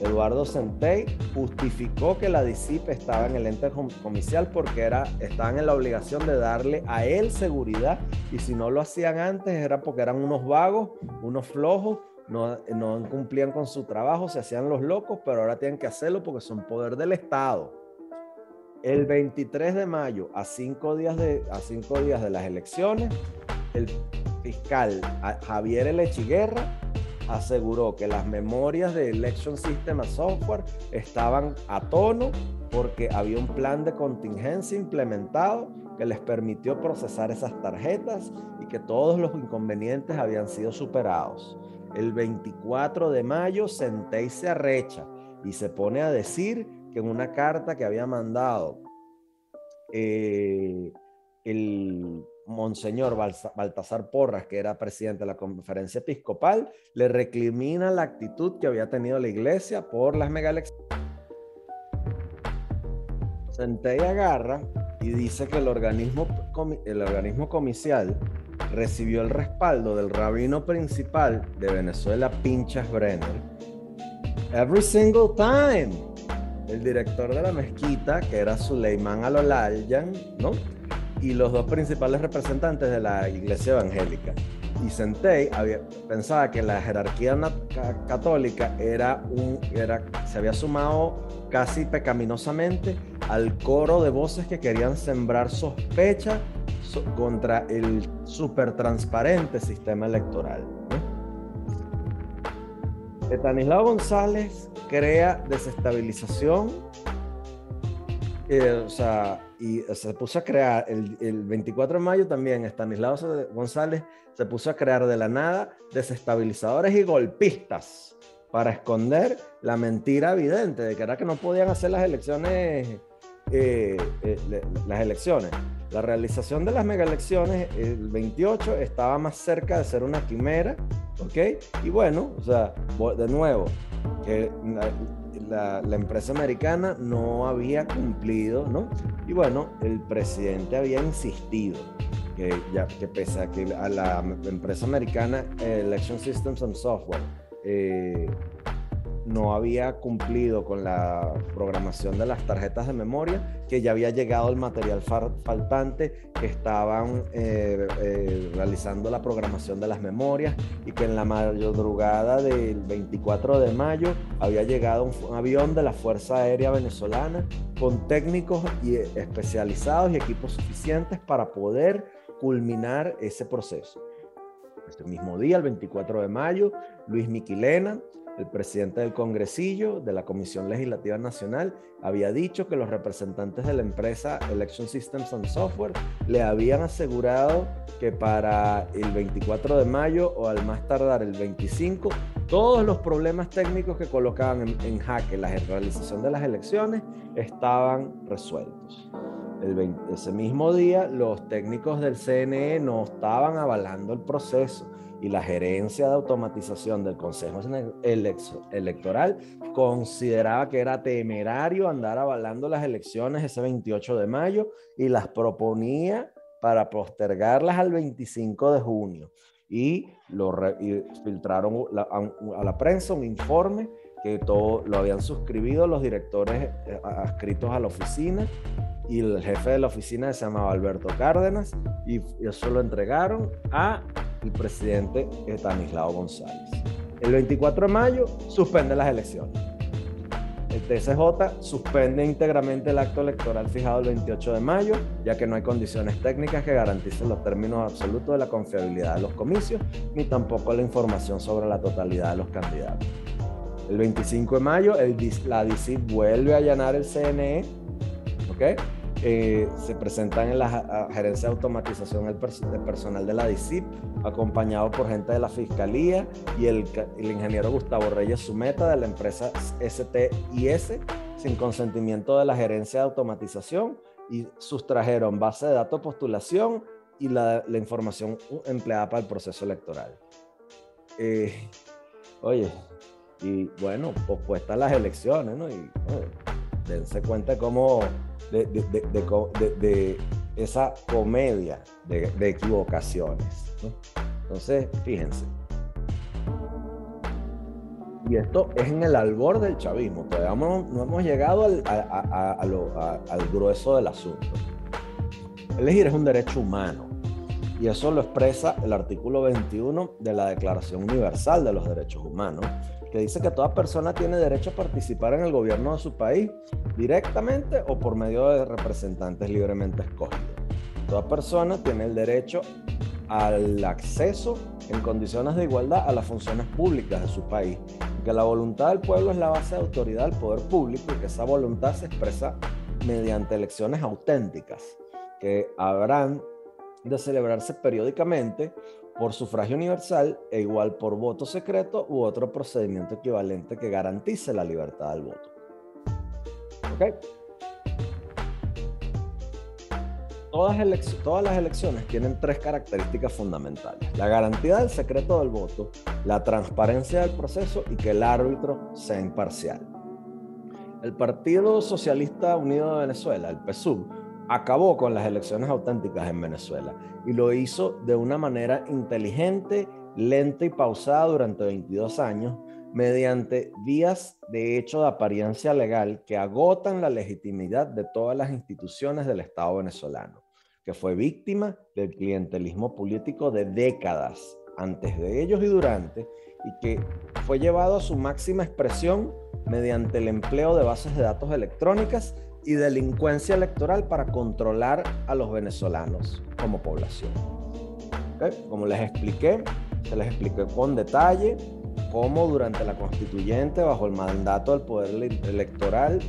Eduardo Centey justificó que la DICIP estaba en el ente comicial porque era, estaban en la obligación de darle a él seguridad y si no lo hacían antes era porque eran unos vagos, unos flojos, no, no cumplían con su trabajo, se hacían los locos, pero ahora tienen que hacerlo porque son poder del Estado. El 23 de mayo, a cinco días de, a cinco días de las elecciones, el fiscal Javier L. Chiguerra aseguró que las memorias de Election System Software estaban a tono porque había un plan de contingencia implementado que les permitió procesar esas tarjetas y que todos los inconvenientes habían sido superados. El 24 de mayo, Centey se arrecha y se pone a decir que en una carta que había mandado eh, el Monseñor Baltasar Porras, que era presidente de la conferencia episcopal, le recrimina la actitud que había tenido la iglesia por las megaelecciones. Centey agarra y dice que el organismo, el organismo comicial recibió el respaldo del rabino principal de Venezuela, Pinchas Brenner, every single time. El director de la mezquita, que era Suleiman Alolayan, ¿no? Y los dos principales representantes de la iglesia evangélica. Y había, pensaba que la jerarquía católica era un, era, se había sumado casi pecaminosamente al coro de voces que querían sembrar sospecha contra el súper transparente sistema electoral. Etanislao González crea desestabilización, eh, o sea, y se puso a crear, el, el 24 de mayo también, Estanislao González se puso a crear de la nada desestabilizadores y golpistas para esconder la mentira evidente de que era que no podían hacer las elecciones, eh, eh, las elecciones. La realización de las megaelecciones, el 28, estaba más cerca de ser una quimera, ¿ok? Y bueno, o sea, de nuevo, que la, empresa americana no había cumplido, ¿no? Y bueno, el presidente había insistido que, ya, que pese a que a la empresa americana Election Systems and Software eh, no había cumplido con la programación de las tarjetas de memoria, que ya había llegado el material faltante, que estaban eh, eh, realizando la programación de las memorias y que en la madrugada del 24 de mayo había llegado un avión de la Fuerza Aérea Venezolana con técnicos y especializados y equipos suficientes para poder culminar ese proceso. Este mismo día, el 24 de mayo, Luis Miquilena, el presidente del Congresillo de la Comisión Legislativa Nacional había dicho que los representantes de la empresa Election Systems and Software le habían asegurado que para el 24 de mayo o al más tardar el 25, todos los problemas técnicos que colocaban en, jaque la realización de las elecciones estaban resueltos. ese mismo día, los técnicos del CNE no estaban avalando el proceso y la gerencia de automatización del Consejo Electoral consideraba que era temerario andar avalando las elecciones ese 28 de mayo y las proponía para postergarlas al 25 de junio. Y, lo filtraron a, la prensa un informe que todo lo habían suscribido los directores eh, adscritos a la oficina y el jefe de la oficina se llamaba Alberto Cárdenas y eso lo entregaron a el presidente Estanislao González. El 24 de mayo suspende las elecciones. El TSJ suspende íntegramente el acto electoral fijado el 28 de mayo, ya que no hay condiciones técnicas que garanticen los términos absolutos de la confiabilidad de los comicios, ni tampoco la información sobre la totalidad de los candidatos. El 25 de mayo, el, la DC vuelve a allanar el CNE, ¿ok? Eh, se presentan en la gerencia de automatización del, personal de la DICIP, acompañado por gente de la Fiscalía y el, ingeniero Gustavo Reyes Sumeta de la empresa STIS, sin consentimiento de la gerencia de automatización, y sustrajeron base de datos postulación y la, información empleada para el proceso electoral. Eh, oye, y bueno, pospuestas las elecciones, ¿no? Y dense cuenta cómo de, esa comedia de, equivocaciones. Entonces, fíjense. Y esto es en el albor del chavismo. Todavía no, hemos llegado al, al grueso del asunto. Elegir es un derecho humano. Y eso lo expresa el artículo 21 de la Declaración Universal de los Derechos Humanos, que dice que toda persona tiene derecho a participar en el gobierno de su país directamente o por medio de representantes libremente escogidos. Toda persona tiene el derecho al acceso en condiciones de igualdad a las funciones públicas de su país, que la voluntad del pueblo es la base de autoridad del poder público y que esa voluntad se expresa mediante elecciones auténticas que habrán de celebrarse periódicamente por sufragio universal e igual por voto secreto u otro procedimiento equivalente que garantice la libertad del voto. ¿Ok? Todas, todas, las elecciones tienen tres características fundamentales. La garantía del secreto del voto, la transparencia del proceso y que el árbitro sea imparcial. El Partido Socialista Unido de Venezuela, el PSUV, acabó con las elecciones auténticas en Venezuela y lo hizo de una manera inteligente, lenta y pausada durante 22 años mediante vías de hecho de apariencia legal que agotan la legitimidad de todas las instituciones del Estado venezolano, que fue víctima del clientelismo político de décadas antes de ellos y durante, y que fue llevado a su máxima expresión mediante el empleo de bases de datos electrónicas y delincuencia electoral para controlar a los venezolanos como población. Como les expliqué, se les expliqué con detalle cómo durante la constituyente, bajo el mandato del poder electoral,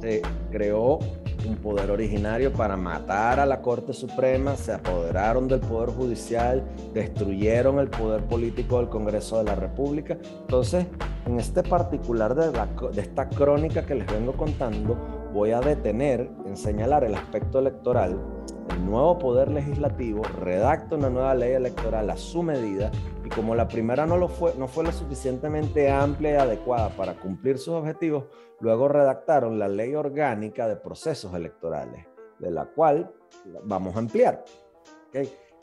se creó un poder originario para matar a la Corte Suprema, se apoderaron del Poder Judicial, destruyeron el poder político del Congreso de la República. Entonces, en este particular de, de esta crónica que les vengo contando, voy a detener en señalar el aspecto electoral. El nuevo poder legislativo redacta una nueva ley electoral a su medida y como la primera no, fue, no fue lo suficientemente amplia y adecuada para cumplir sus objetivos, luego redactaron la ley orgánica de procesos electorales, de la cual vamos a ampliar.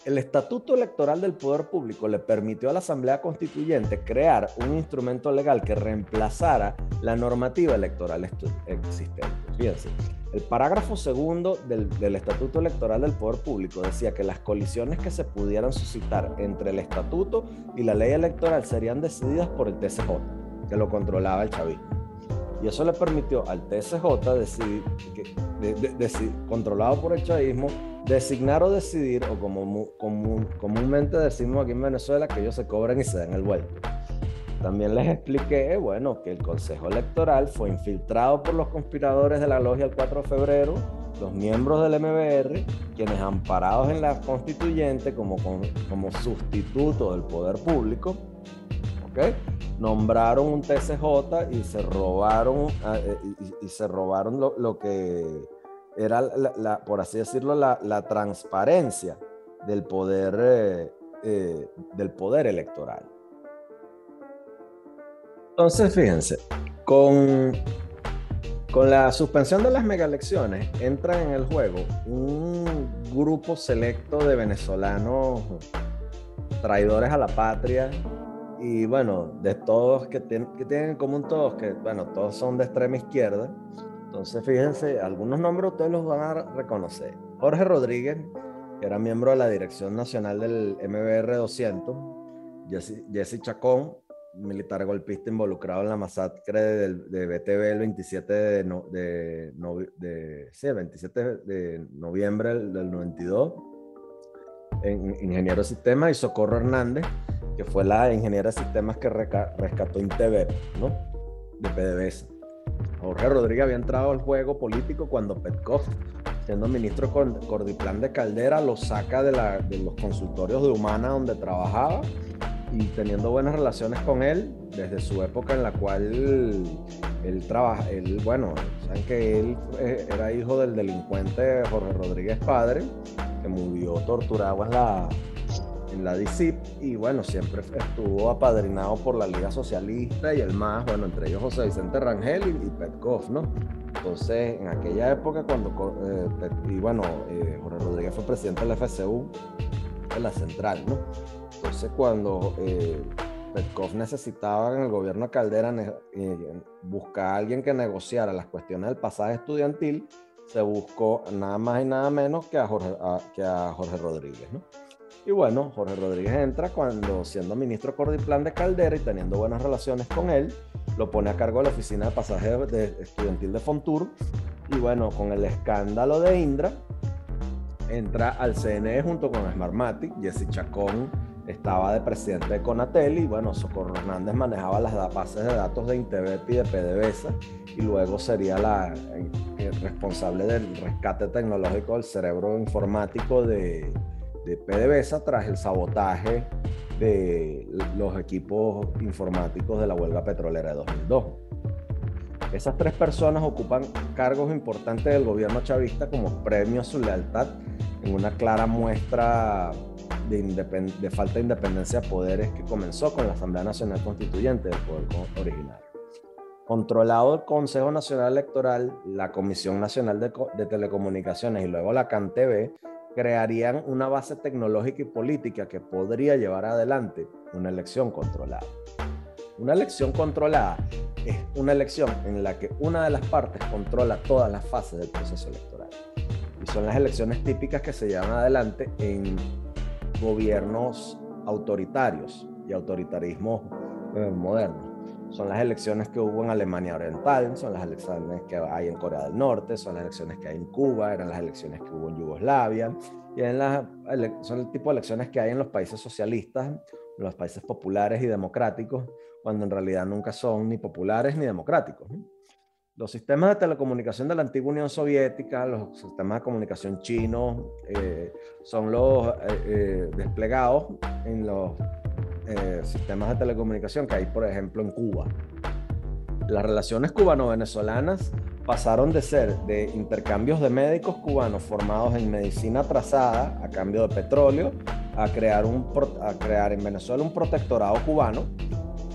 El Estatuto Electoral del Poder Público le permitió a la Asamblea Constituyente crear un instrumento legal que reemplazara la normativa electoral existente. Fíjense, el parágrafo segundo del, Estatuto Electoral del Poder Público decía que las colisiones que se pudieran suscitar entre el Estatuto y la ley electoral serían decididas por el TSJ, que lo controlaba el chavismo. Y eso le permitió al TSJ decidir, controlado por el chavismo, designar o decidir, o como comúnmente decimos aquí en Venezuela, que ellos se cobran y se den el vuelto. También les expliqué, bueno, que el Consejo Electoral fue infiltrado por los conspiradores de la logia el 4 de febrero, los miembros del MBR, quienes amparados en la constituyente como, como sustituto del poder público, nombraron un TCJ y se robaron, ah, eh, y, se robaron lo, que era, por así decirlo, la, transparencia del poder, eh, eh, del poder electoral. Entonces, fíjense, con, con la suspensión de las megaelecciones entra en el juego un grupo selecto de venezolanos traidores a la patria y bueno, de todos que, tienen, que tienen en común todos, que bueno, todos son de extrema izquierda. Entonces, fíjense, algunos nombres ustedes los van a reconocer. Jorge Rodríguez, que era miembro de la Dirección Nacional del MBR 200. Jesse, Chacón, militar golpista involucrado en la masacre de, de BTV el 27 de, de, de, sí, 27 de noviembre del, 92. En, ingeniero de sistemas y Socorro Hernández, que fue la ingeniera de sistemas que rescató INTV, ¿no? De PDVSA. Jorge Rodríguez había entrado al juego político cuando Petkov, siendo ministro Cordiplan de Caldera, lo saca de, la, de los consultorios de Humana donde trabajaba y teniendo buenas relaciones con él desde su época en la cual él, trabaja, él, bueno, saben que él eh, era hijo del delincuente Jorge Rodríguez Padre, que murió torturado en la, en la DICIP y bueno, siempre estuvo apadrinado por la Liga Socialista y el MAS, bueno, entre ellos José Vicente Rangel y, Petkov, ¿no? Entonces, en aquella época cuando, eh, y bueno, eh, Jorge Rodríguez fue presidente de la FCU, de la central, ¿no? Entonces, cuando eh, Petkov necesitaba en el gobierno de Caldera eh, buscar a alguien que negociara las cuestiones del pasaje estudiantil, se buscó nada más y nada menos que a Jorge, que a Jorge Rodríguez, ¿no? Y bueno, Jorge Rodríguez entra cuando, siendo ministro Cordiplan de Caldera y teniendo buenas relaciones con él, lo pone a cargo de la oficina de pasaje de estudiantil de Fontur. Y bueno, con el escándalo de Indra, entra al CNE junto con Smartmatic. Jesse Chacón estaba de presidente de Conatel y bueno, Socorro Hernández manejaba las bases de datos de Intevep y de PDVSA y luego sería la eh, responsable del rescate tecnológico del cerebro informático de, de PDVSA tras el sabotaje de los equipos informáticos de la huelga petrolera de 2002. Esas tres personas ocupan cargos importantes del gobierno chavista como premio a su lealtad en una clara muestra de, falta de independencia de poderes que comenzó con la Asamblea Nacional Constituyente del Poder Originario. Controlado el Consejo Nacional Electoral, la Comisión Nacional de, de Telecomunicaciones y luego la CANTV, crearían una base tecnológica y política que podría llevar adelante una elección controlada. Una elección controlada es una elección en la que una de las partes controla todas las fases del proceso electoral. Y son las elecciones típicas que se llevan adelante en gobiernos autoritarios y autoritarismo eh, modernos son las elecciones que hubo en Alemania Oriental, son las elecciones que hay en Corea del Norte, son las elecciones que hay en Cuba, eran las elecciones que hubo en Yugoslavia, y son el tipo de elecciones que hay en los países socialistas, en los países populares y democráticos, cuando en realidad nunca son ni populares ni democráticos. Los sistemas de telecomunicación de la antigua Unión Soviética, los sistemas de comunicación chinos, eh, son los eh, eh, desplegados en los eh, sistemas de telecomunicación que hay, por ejemplo, en Cuba. Las relaciones cubano-venezolanas pasaron de ser de intercambios de médicos cubanos formados en medicina trazada a cambio de petróleo a crear, un, a crear en Venezuela un protectorado cubano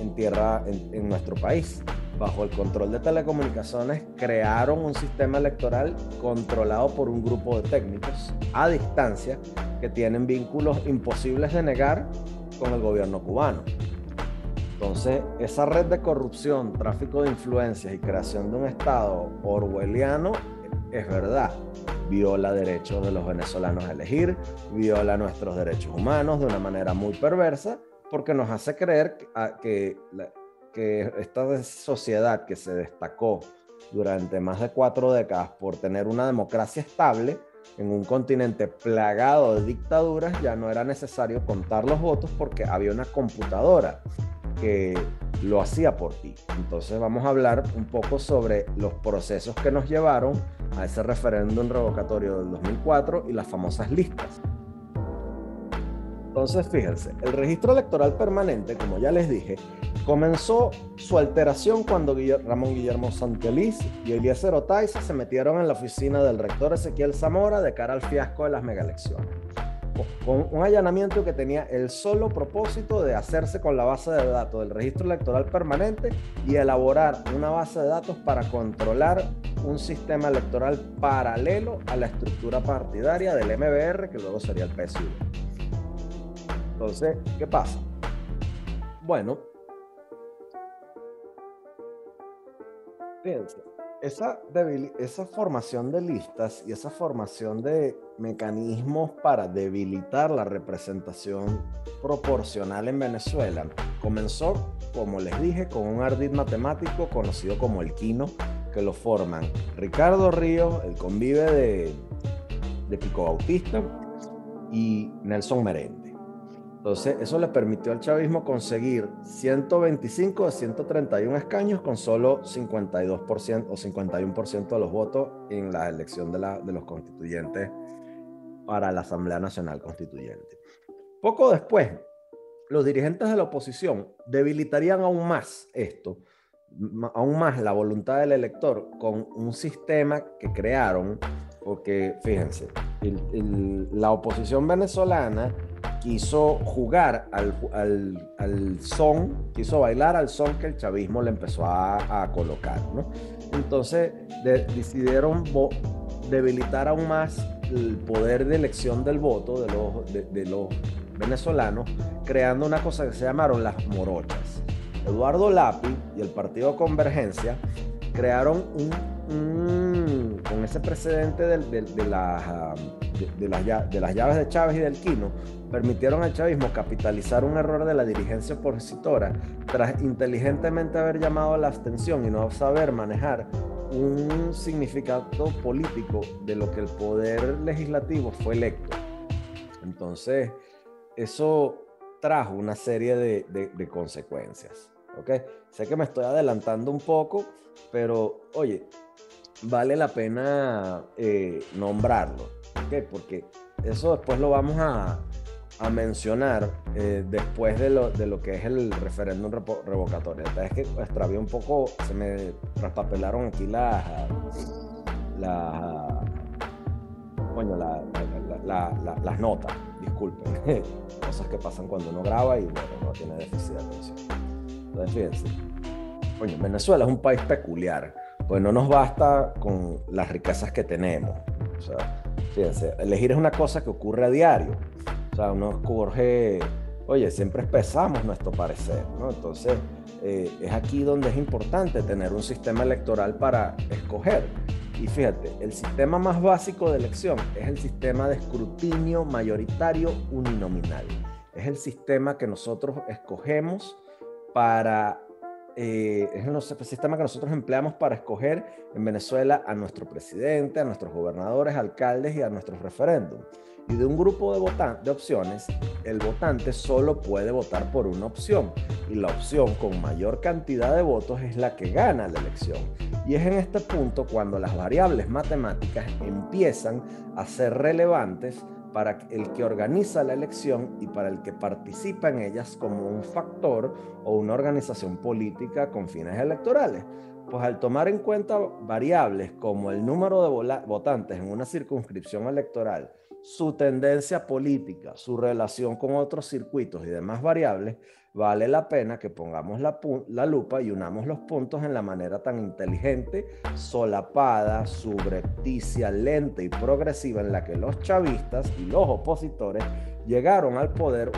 en tierra en, en nuestro país. Bajo el control de telecomunicaciones crearon un sistema electoral controlado por un grupo de técnicos a distancia que tienen vínculos imposibles de negar con el gobierno cubano. Entonces, esa red de corrupción, tráfico de influencias y creación de un Estado orwelliano es verdad. Viola derechos de los venezolanos a elegir, viola nuestros derechos humanos de una manera muy perversa, porque nos hace creer que, que esta sociedad que se destacó durante más de cuatro décadas por tener una democracia estable en un continente plagado de dictaduras, ya no era necesario contar los votos porque había una computadora que lo hacía por ti. Entonces vamos a hablar un poco sobre los procesos que nos llevaron a ese referéndum revocatorio del 2004 y las famosas listas. Entonces, fíjense, el registro electoral permanente, como ya les dije, comenzó su alteración cuando Ramón Guillermo Santeliz y Eliezer Otaiza se metieron en la oficina del rector Ezequiel Zamora de cara al fiasco de las megaelecciones. Con un allanamiento que tenía el solo propósito de hacerse con la base de datos del registro electoral permanente y elaborar una base de datos para controlar un sistema electoral paralelo a la estructura partidaria del MBR, que luego sería el PSUV. Entonces, ¿qué pasa? Bueno, fíjense, esa, esa formación de listas y esa formación de mecanismos para debilitar la representación proporcional en Venezuela comenzó, como les dije, con un ardid matemático conocido como el Quino, que lo forman Ricardo Ríos, el convive de, de Pico Bautista, y Nelson Merende. Entonces, eso le permitió al chavismo conseguir 125 de 131 escaños con solo 52% o 51% de los votos en la elección de, la, de los constituyentes para la Asamblea Nacional Constituyente. Poco después, los dirigentes de la oposición debilitarían aún más esto, aún más la voluntad del elector con un sistema que crearon, porque fíjense, la oposición venezolana quiso jugar al, al, al, son, quiso bailar al son que el chavismo le empezó a, a colocar, ¿no? Entonces decidieron debilitar aún más el poder de elección del voto de los, de, los venezolanos, creando una cosa que se llamaron las morochas. Eduardo Lapi y el Partido Convergencia crearon un, con ese precedente de, de, de, las, de, las, de las llaves de Chávez y del Quino, permitieron al chavismo capitalizar un error de la dirigencia opositora tras inteligentemente haber llamado a la abstención y no saber manejar un significado político de lo que el poder legislativo fue electo. Entonces, eso trajo una serie de, consecuencias. ¿ok? Sé que me estoy adelantando un poco, pero oye, vale la pena eh, nombrarlo, ¿ok? Porque eso después lo vamos a, a mencionar eh, después de lo, de lo, que es el referéndum revocatorio. Es que extravié un poco, se me traspapelaron aquí las, la, coño, la, las notas, disculpen. [LAUGHS] Cosas que pasan cuando uno graba y bueno, no tiene déficit de atención. Entonces, fíjense, coño, Venezuela es un país peculiar, pues no nos basta con las riquezas que tenemos. O sea, fíjense, elegir es una cosa que ocurre a diario o sea, uno escoge, oye, siempre expresamos nuestro parecer, ¿no? Entonces, eh, es aquí donde es importante tener un sistema electoral para escoger. Y fíjate, el sistema más básico de elección es el sistema de escrutinio mayoritario uninominal. Es el sistema que nosotros escogemos para eh, es el sistema que nosotros empleamos para escoger en Venezuela a nuestro presidente, a nuestros gobernadores, alcaldes y a nuestros referéndums y de un grupo de, de opciones, el votante solo puede votar por una opción y la opción con mayor cantidad de votos es la que gana la elección. Y es en este punto cuando las variables matemáticas empiezan a ser relevantes para el que organiza la elección y para el que participa en ellas como un factor o una organización política con fines electorales. Pues al tomar en cuenta variables como el número de votantes en una circunscripción electoral, su tendencia política, su relación con otros circuitos y demás variables, vale la pena que pongamos la, lupa y unamos los puntos en la manera tan inteligente, solapada, subrepticia, lenta y progresiva en la que los chavistas y los opositores llegaron al poder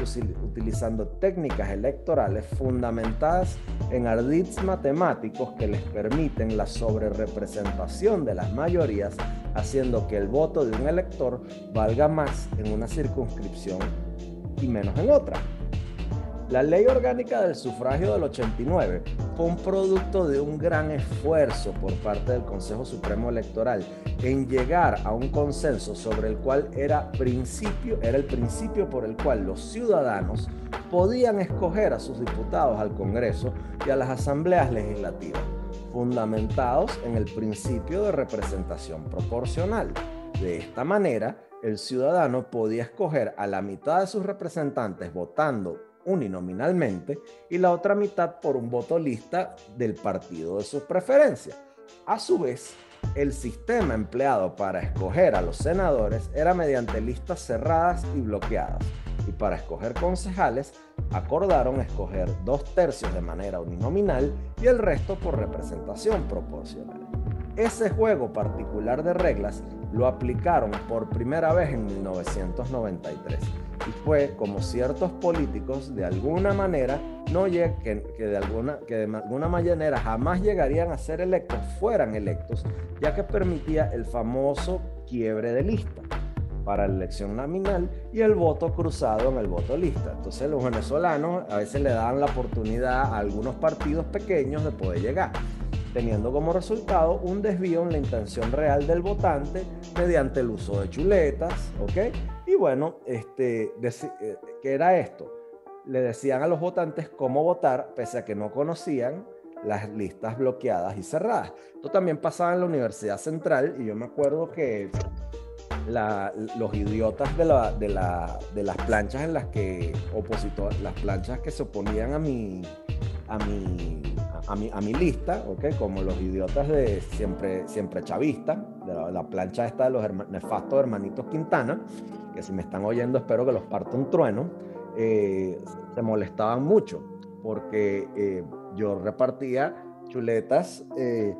utilizando técnicas electorales fundamentadas en ardits matemáticos que les permiten la sobrerepresentación de las mayorías, haciendo que el voto de un elector valga más en una circunscripción y menos en otra. La ley orgánica del sufragio del 89 fue un producto de un gran esfuerzo por parte del Consejo Supremo Electoral en llegar a un consenso sobre el cual era principio, era el principio por el cual los ciudadanos podían escoger a sus diputados al Congreso y a las asambleas legislativas, fundamentados en el principio de representación proporcional. De esta manera, el ciudadano podía escoger a la mitad de sus representantes votando uninominalmente y la otra mitad por un voto lista del partido de su preferencia. A su vez, el sistema empleado para escoger a los senadores era mediante listas cerradas y bloqueadas, y para escoger concejales acordaron escoger dos tercios de manera uninominal y el resto por representación proporcional. Ese juego particular de reglas lo aplicaron por primera vez en 1993 y fue como ciertos políticos de alguna manera no que, que, de alguna, que de alguna manera jamás llegarían a ser electos fueran electos ya que permitía el famoso quiebre de lista para la elección nominal y el voto cruzado en el voto lista. Entonces los venezolanos a veces le daban la oportunidad a algunos partidos pequeños de poder llegar teniendo como resultado un desvío en la intención real del votante mediante el uso de chuletas, ¿ok? Y bueno, este, eh, ¿qué era esto? Le decían a los votantes cómo votar, pese a que no conocían las listas bloqueadas y cerradas. Esto también pasaba en la Universidad Central y yo me acuerdo que los idiotas de, la, de, la, de, las planchas en las que opositor, las planchas que se oponían a mi, a mi a mi, a mi lista, ¿ok? Como los idiotas de siempre, siempre chavista, de la, plancha esta de los nefastos hermanitos Quintana, que si me están oyendo espero que los parta un trueno, eh, se molestaban mucho porque eh, yo repartía chuletas eh,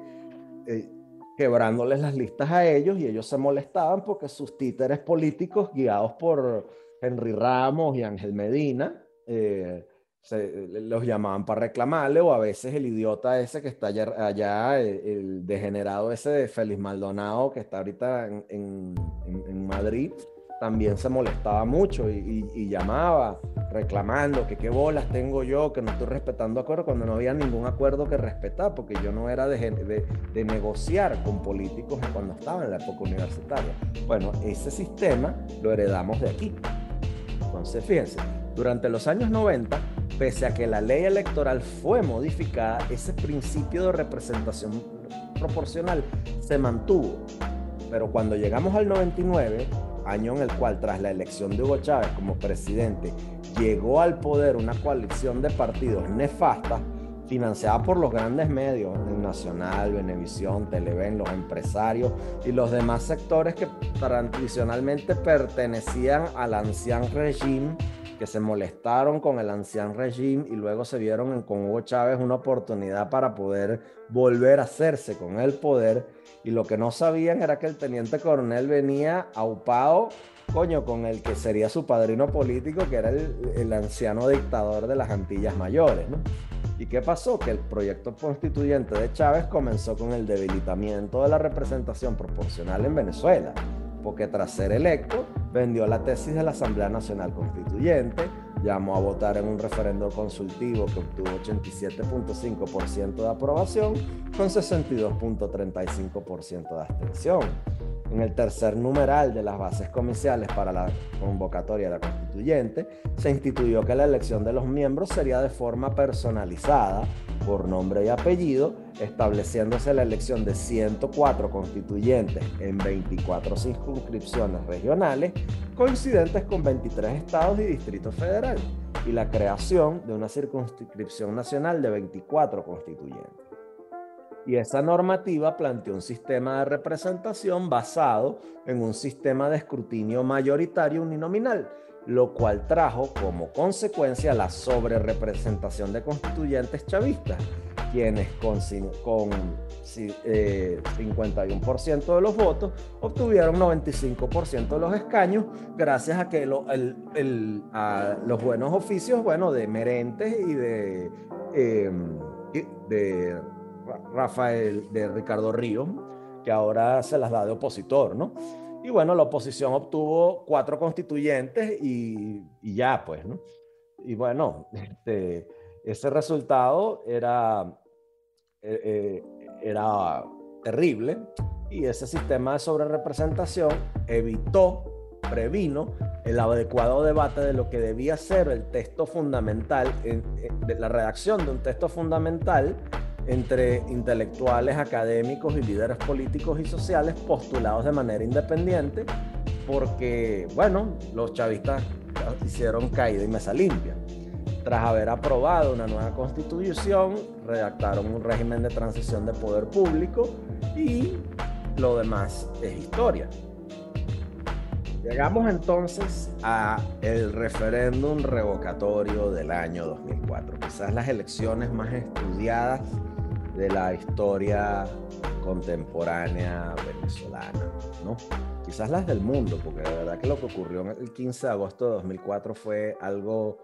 quebrándoles las listas a ellos y ellos se molestaban porque sus títeres políticos guiados por Henry Ramos y Ángel Medina, los llamaban para reclamarle o a veces el idiota ese que está allá, el, degenerado ese de Félix Maldonado que está ahorita en, Madrid, también se molestaba mucho y, llamaba reclamando que qué bolas tengo yo, que no estoy respetando acuerdos cuando no había ningún acuerdo que respetar, porque yo no era de, de, de negociar con políticos cuando estaba en la época universitaria. Bueno, ese sistema lo heredamos de aquí. Entonces, fíjense, durante los años 90, pese a que la ley electoral fue modificada, ese principio de representación proporcional se mantuvo. Pero cuando llegamos al 99, año en el cual tras la elección de Hugo Chávez como presidente llegó al poder una coalición de partidos nefastas financiada por los grandes medios, Nacional, Venevisión, Televen, los empresarios y los demás sectores que tradicionalmente pertenecían al anciano régimen que se molestaron con el anciano régimen y luego se vieron con Hugo Chávez una oportunidad para poder volver a hacerse con el poder. Y lo que no sabían era que el teniente coronel venía aupado, coño, con el que sería su padrino político, que era el, el anciano dictador de las Antillas Mayores. ¿no? ¿Y qué pasó? Que el proyecto constituyente de Chávez comenzó con el debilitamiento de la representación proporcional en Venezuela porque tras ser electo vendió la tesis de la Asamblea Nacional Constituyente, llamó a votar en un referendo consultivo que obtuvo 87.5% de aprobación con 62.35% de abstención. En el tercer numeral de las bases comiciales para la convocatoria de la constituyente, se instituyó que la elección de los miembros sería de forma personalizada, por nombre y apellido, estableciéndose la elección de 104 constituyentes en 24 circunscripciones regionales, coincidentes con 23 estados y distritos federales, y la creación de una circunscripción nacional de 24 constituyentes. Y esa normativa planteó un sistema de representación basado en un sistema de escrutinio mayoritario uninominal, lo cual trajo como consecuencia la sobrerepresentación de constituyentes chavistas, quienes con, con 51% eh, de los votos obtuvieron 95% de los escaños gracias a que los buenos oficios, bueno, de Merentes y de, em, de Rafael, de Ricardo Ríos, que ahora se las da de opositor, ¿no? Y bueno, la oposición obtuvo cuatro constituyentes y, ya, pues, ¿no? Y bueno, [LAUGHS] este, ese resultado era, eh, eh, era terrible y ese sistema de sobrerepresentación evitó, previno el adecuado debate de lo que debía ser el texto fundamental, de la redacción de un texto fundamental entre intelectuales, académicos y líderes políticos y sociales postulados de manera independiente, porque, bueno, los chavistas hicieron caída y mesa limpia. Tras haber aprobado una nueva constitución, redactaron un régimen de transición de poder público y lo demás es historia. Llegamos entonces a el referéndum revocatorio del año 2004, quizás las elecciones más estudiadas de la historia contemporánea venezolana, ¿no? Quizás las del mundo, porque de verdad que lo que ocurrió el 15 de agosto de 2004 fue algo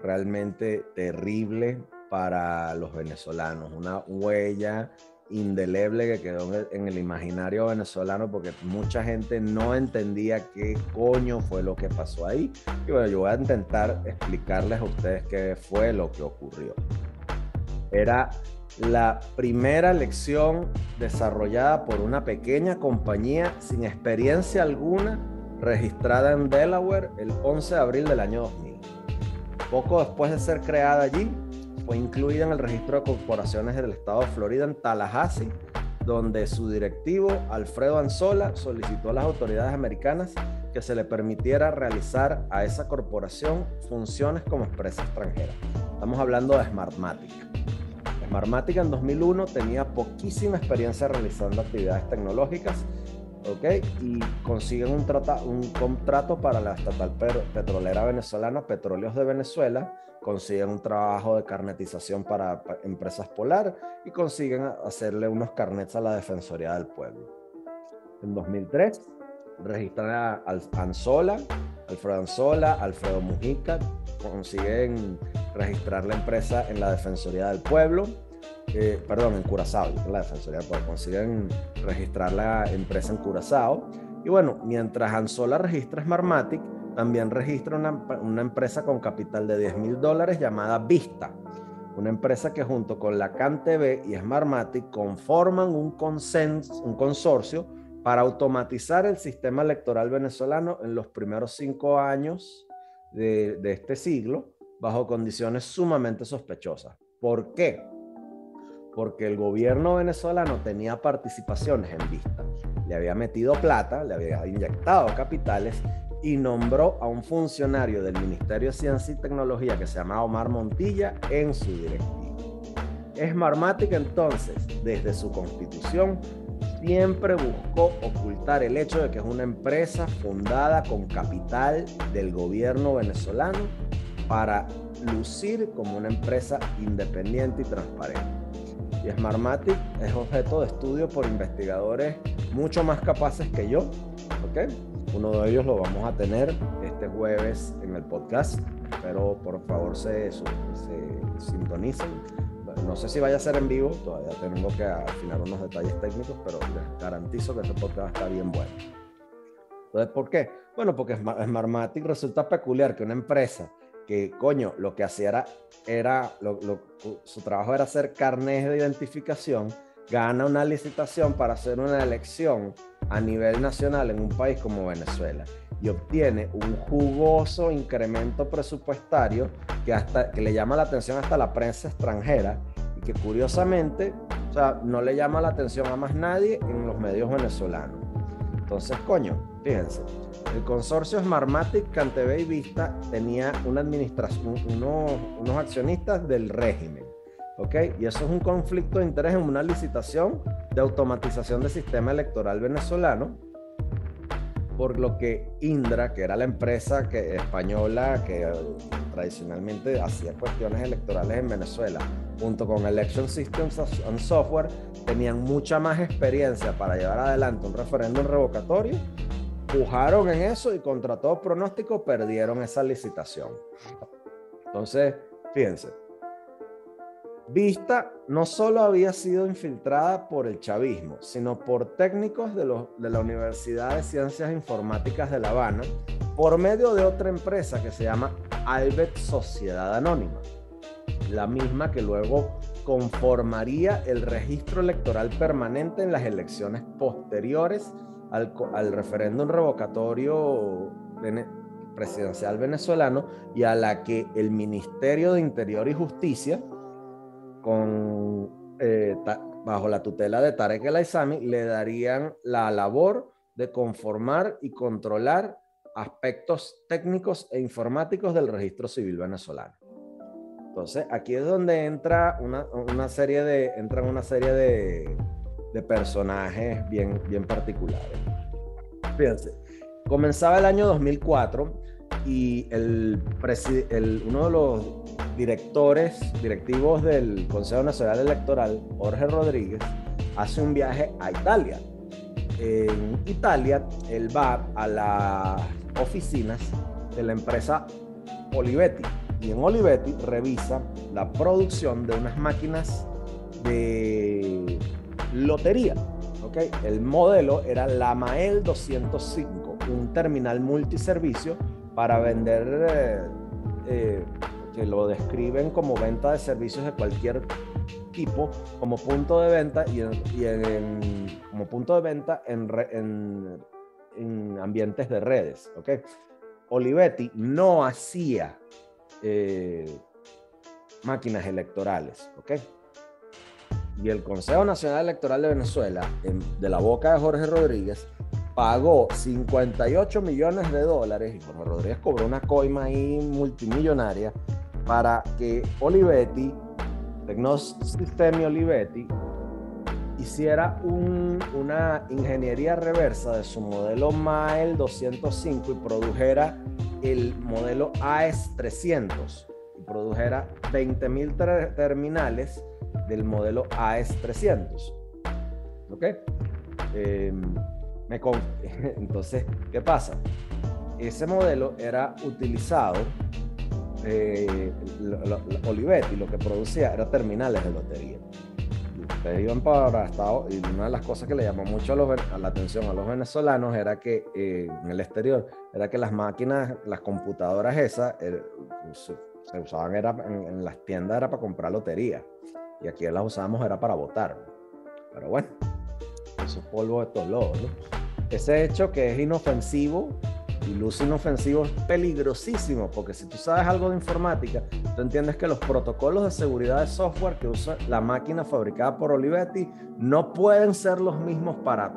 realmente terrible para los venezolanos, una huella indeleble que quedó en el, imaginario venezolano porque mucha gente no entendía qué coño fue lo que pasó ahí. Y bueno, yo voy a intentar explicarles a ustedes qué fue lo que ocurrió. Era la primera lección desarrollada por una pequeña compañía sin experiencia alguna registrada en Delaware el 11 de abril del año 2000. Poco después de ser creada allí, fue incluida en el registro de corporaciones del estado de Florida en Tallahassee, donde su directivo, Alfredo Anzola, solicitó a las autoridades americanas que se le permitiera realizar a esa corporación funciones como empresa extranjera. Estamos hablando de Smartmatic. Smartmatic en 2001 tenía poquísima experiencia realizando actividades tecnológicas, ¿ok? Y consiguen un, contrato para la estatal petrolera venezolana Petróleos de Venezuela, consiguen un trabajo de carnetización para, empresas Polar y consiguen hacerle unos carnets a la Defensoría del Pueblo. En 2003 registran a Anzola, Alfredo Anzola, Alfredo Mujica, consiguen registrar la empresa en la Defensoría del Pueblo, eh, perdón, en Curazao, la Defensoría del Pueblo, consiguen registrar la empresa en Curazao. Y bueno, mientras Anzola registra Smartmatic, también registra una, una empresa con capital de 10 mil dólares llamada Vista, una empresa que junto con la CanTV y Smartmatic conforman un, un consorcio para automatizar el sistema electoral venezolano en los primeros cinco años de, de este siglo bajo condiciones sumamente sospechosas. ¿Por qué? Porque el gobierno venezolano tenía participaciones en vista. Le había metido plata, le había inyectado capitales y nombró a un funcionario del Ministerio de Ciencia y Tecnología que se llama Omar Montilla en su directivo. Smartmatic entonces, desde su constitución, siempre buscó ocultar el hecho de que es una empresa fundada con capital del gobierno venezolano para lucir como una empresa independiente y transparente. Y Smartmatic es objeto de estudio por investigadores mucho más capaces que yo. ¿ok? Uno de ellos lo vamos a tener este jueves en el podcast. Espero por favor se, se, sintonicen. No sé si vaya a ser en vivo, todavía tengo que afinar unos detalles técnicos, pero les garantizo que este podcast está bien bueno. Entonces, ¿por qué? Bueno, porque Smartmatic resulta peculiar que una empresa que, coño, lo que hacía era, era su trabajo era hacer carnes de identificación, gana una licitación para hacer una elección a nivel nacional en un país como Venezuela y obtiene un jugoso incremento presupuestario que, hasta, que le llama la atención hasta la prensa extranjera y que curiosamente o sea, no le llama la atención a más nadie en los medios venezolanos. Entonces, coño, fíjense, el consorcio Smartmatic, Cantebe y Vista tenía una administración, unos, accionistas del régimen. ¿ok? Y eso es un conflicto de interés en una licitación de automatización del sistema electoral venezolano. por lo que Indra, que era la empresa que, española que tradicionalmente hacía cuestiones electorales en Venezuela, junto con Election Systems and Software, tenían mucha más experiencia para llevar adelante un referéndum revocatorio, pujaron en eso y contra todo pronóstico perdieron esa licitación. Entonces, fíjense, Vista no solo había sido infiltrada por el chavismo, sino por técnicos de, de, la Universidad de Ciencias Informáticas de La Habana, por medio de otra empresa que se llama Albert Sociedad Anónima, la misma que luego conformaría el registro electoral permanente en las elecciones posteriores al, al referéndum revocatorio presidencial venezolano y a la que el Ministerio de Interior y Justicia con, eh, bajo la tutela de Tarek El Aizami, le darían la labor de conformar y controlar aspectos técnicos e informáticos del registro civil venezolano. Entonces, aquí es donde entra una, una serie de, entran una serie de, de, personajes bien, bien particulares. Fíjense, comenzaba el año 2004 y el, uno de los directores, directivos del Consejo Nacional Electoral, Jorge Rodríguez, hace un viaje a Italia. En Italia, él va a las oficinas de la empresa Olivetti y en Olivetti revisa la producción de unas máquinas de lotería. ¿okay? El modelo era la Mael 205, un terminal multiservicio para vender eh, eh, que lo describen como venta de servicios de cualquier tipo como punto de venta y, como punto de venta en, en, ambientes de redes. ¿okay? Olivetti no hacía eh, máquinas electorales. ¿okay? Y el Consejo Nacional Electoral de Venezuela, de la boca de Jorge Rodríguez, pagó 58 millones de dólares y Jorge Rodríguez cobró una coima ahí multimillonaria para que Olivetti, Tecnosystemi Olivetti, hiciera una ingeniería reversa de su modelo MAEL 205 y produjera el modelo AES 300 y produjera 20.000 terminales del modelo AES 300. ¿Ok? Em, me [LAUGHS] Entonces, ¿qué pasa? Ese modelo era utilizado eh, Olivetti lo que producía era terminales de lotería. ustedes iban para Estados y una de las cosas que le llamó mucho a, la atención a los venezolanos era que eh, en el exterior era que las máquinas, las computadoras esas eh, se, usaban era, en, las tiendas era para comprar lotería y aquí las usábamos era para votar. Pero bueno, eso es polvo de estos lobos. Ese hecho que es inofensivo y luce inofensivo es peligrosísimo, porque si tú sabes algo de informática, tú entiendes que los protocolos de seguridad de software que usa la máquina fabricada por Olivetti no pueden ser los mismos para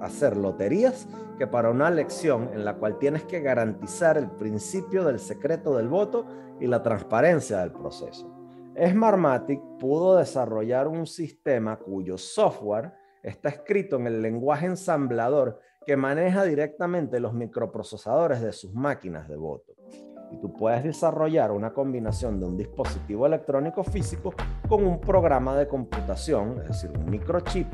hacer loterías que para una elección en la cual tienes que garantizar el principio del secreto del voto y la transparencia del proceso. Smartmatic pudo desarrollar un sistema cuyo software está escrito en el lenguaje ensamblador que maneja directamente los microprocesadores de sus máquinas de voto. Tú puedes desarrollar una combinación de un dispositivo electrónico físico con un programa de computación, es decir, un microchip,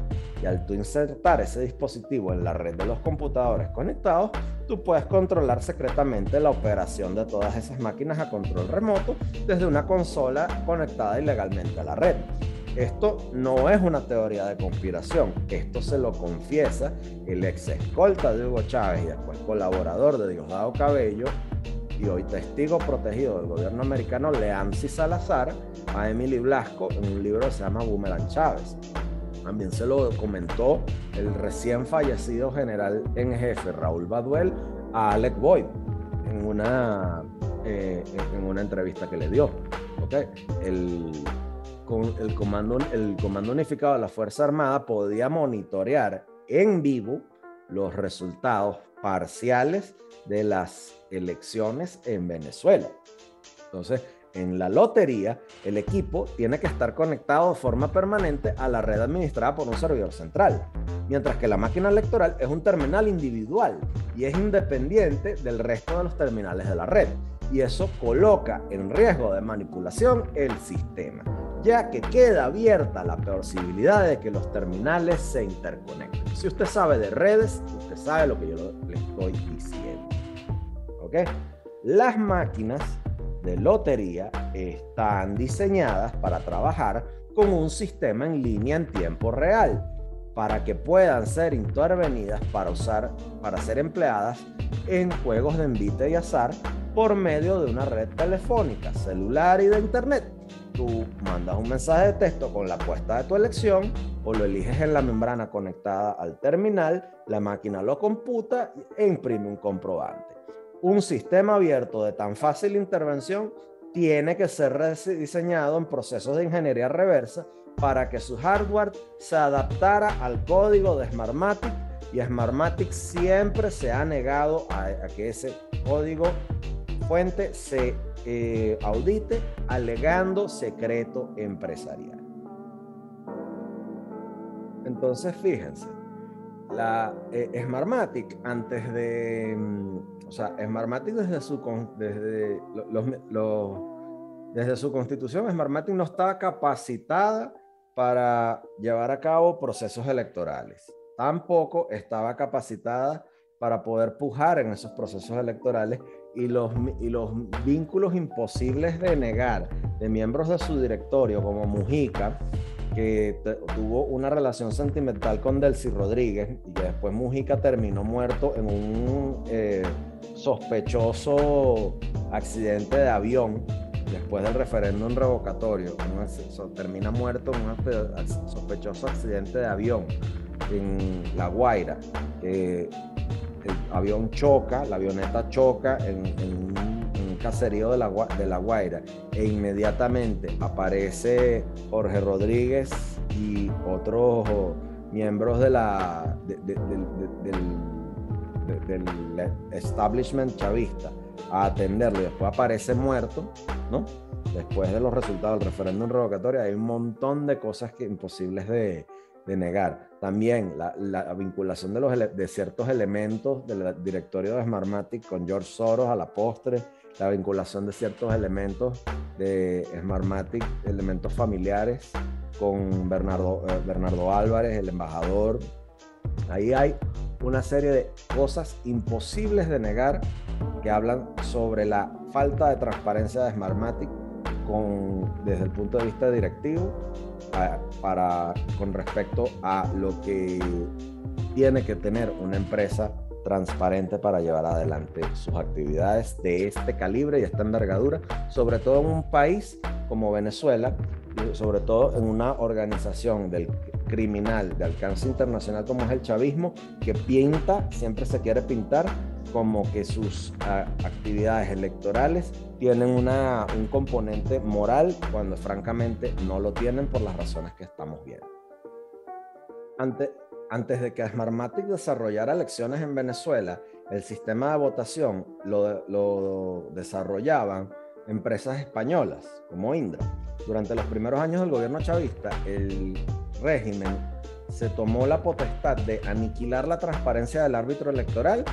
y al tú insertar ese dispositivo en la red de los computadores conectados, tú puedes controlar secretamente la operación de todas esas máquinas a control remoto desde una consola conectada ilegalmente a la red. Esto no es una teoría de conspiración, esto se lo confiesa el ex escolta de Hugo Chávez y después colaborador de Diosdado Cabello y hoy testigo protegido del gobierno americano Leancy Salazar a Emily Blasco en un libro que se llama Boomerang Chávez. También se lo comentó el recién fallecido general en jefe Raúl Baduel a Alec Boyd en una, eh, en una entrevista que le dio. ¿okay? El, el comando, el comando unificado de la Fuerza Armada podía monitorear en vivo los resultados parciales de las elecciones en Venezuela. Entonces, en la lotería, el equipo tiene que estar conectado de forma permanente a la red administrada por un servidor central, mientras que la máquina electoral es un terminal individual y es independiente del resto de los terminales de la red. Y eso coloca en riesgo de manipulación el sistema, ya que queda abierta la posibilidad de que los terminales se interconecten. Si usted sabe de redes, usted sabe lo que yo le estoy diciendo. ¿Ok? Las máquinas de lotería están diseñadas para trabajar con un sistema en línea en tiempo real para que puedan ser intervenidas para usar para ser empleadas en juegos de envite y azar por medio de una red telefónica, celular y de internet. Tú mandas un mensaje de texto con la apuesta de tu elección o lo eliges en la membrana conectada al terminal, la máquina lo computa e imprime un comprobante un sistema abierto de tan fácil intervención tiene que ser diseñado en procesos de ingeniería reversa para que su hardware se adaptara al código de Smartmatic y Smartmatic siempre se ha negado a, que ese código fuente se eh, audite alegando secreto empresarial. Entonces, fíjense, la eh, Smartmatic antes de mm, o sea, Smartmatic desde su, desde, desde su constitución, Smartmatic no estaba capacitada para llevar a cabo procesos electorales. Tampoco estaba capacitada para poder pujar en esos procesos electorales y los, y los vínculos imposibles de negar de miembros de su directorio como Mujica, que tuvo una relación sentimental con Delcy Rodríguez y que después Mujica terminó muerto en un eh, sospechoso accidente de avión después del referéndum revocatorio. termina muerto en un sospechoso accidente de avión en La Guaira. el avión choca, la avioneta choca en, un, caserío de la, de la Guaira e inmediatamente aparece Jorge Rodríguez y otros miembros del establishment chavista a atenderlo y después aparece muerto, ¿no? Después de los resultados del referéndum revocatorio, hay un montón de cosas que imposibles de, de negar. También la, la, vinculación de, los, de ciertos elementos del directorio de Smartmatic con George Soros a la postre, la vinculación de ciertos elementos de Smartmatic, elementos familiares, con Bernardo, eh, Bernardo Álvarez, el embajador. Ahí hay una serie de cosas imposibles de negar que hablan sobre la falta de transparencia de Smartmatic con, desde el punto de vista directivo para, con respecto a lo que tiene que tener una empresa transparente para llevar adelante sus actividades de este calibre y esta envergadura, sobre todo en un país como Venezuela, sobre todo en una organización del criminal de alcance internacional como es el chavismo, que pinta, siempre se quiere pintar como que sus actividades electorales tienen una, un componente moral cuando francamente no lo tienen por las razones que estamos viendo. Antes, antes de que Smartmatic desarrollara elecciones en Venezuela, el sistema de votación lo, lo desarrollaban empresas españolas como Indra. Durante los primeros años del gobierno chavista, el régimen se tomó la potestad de aniquilar la transparencia del árbitro electoral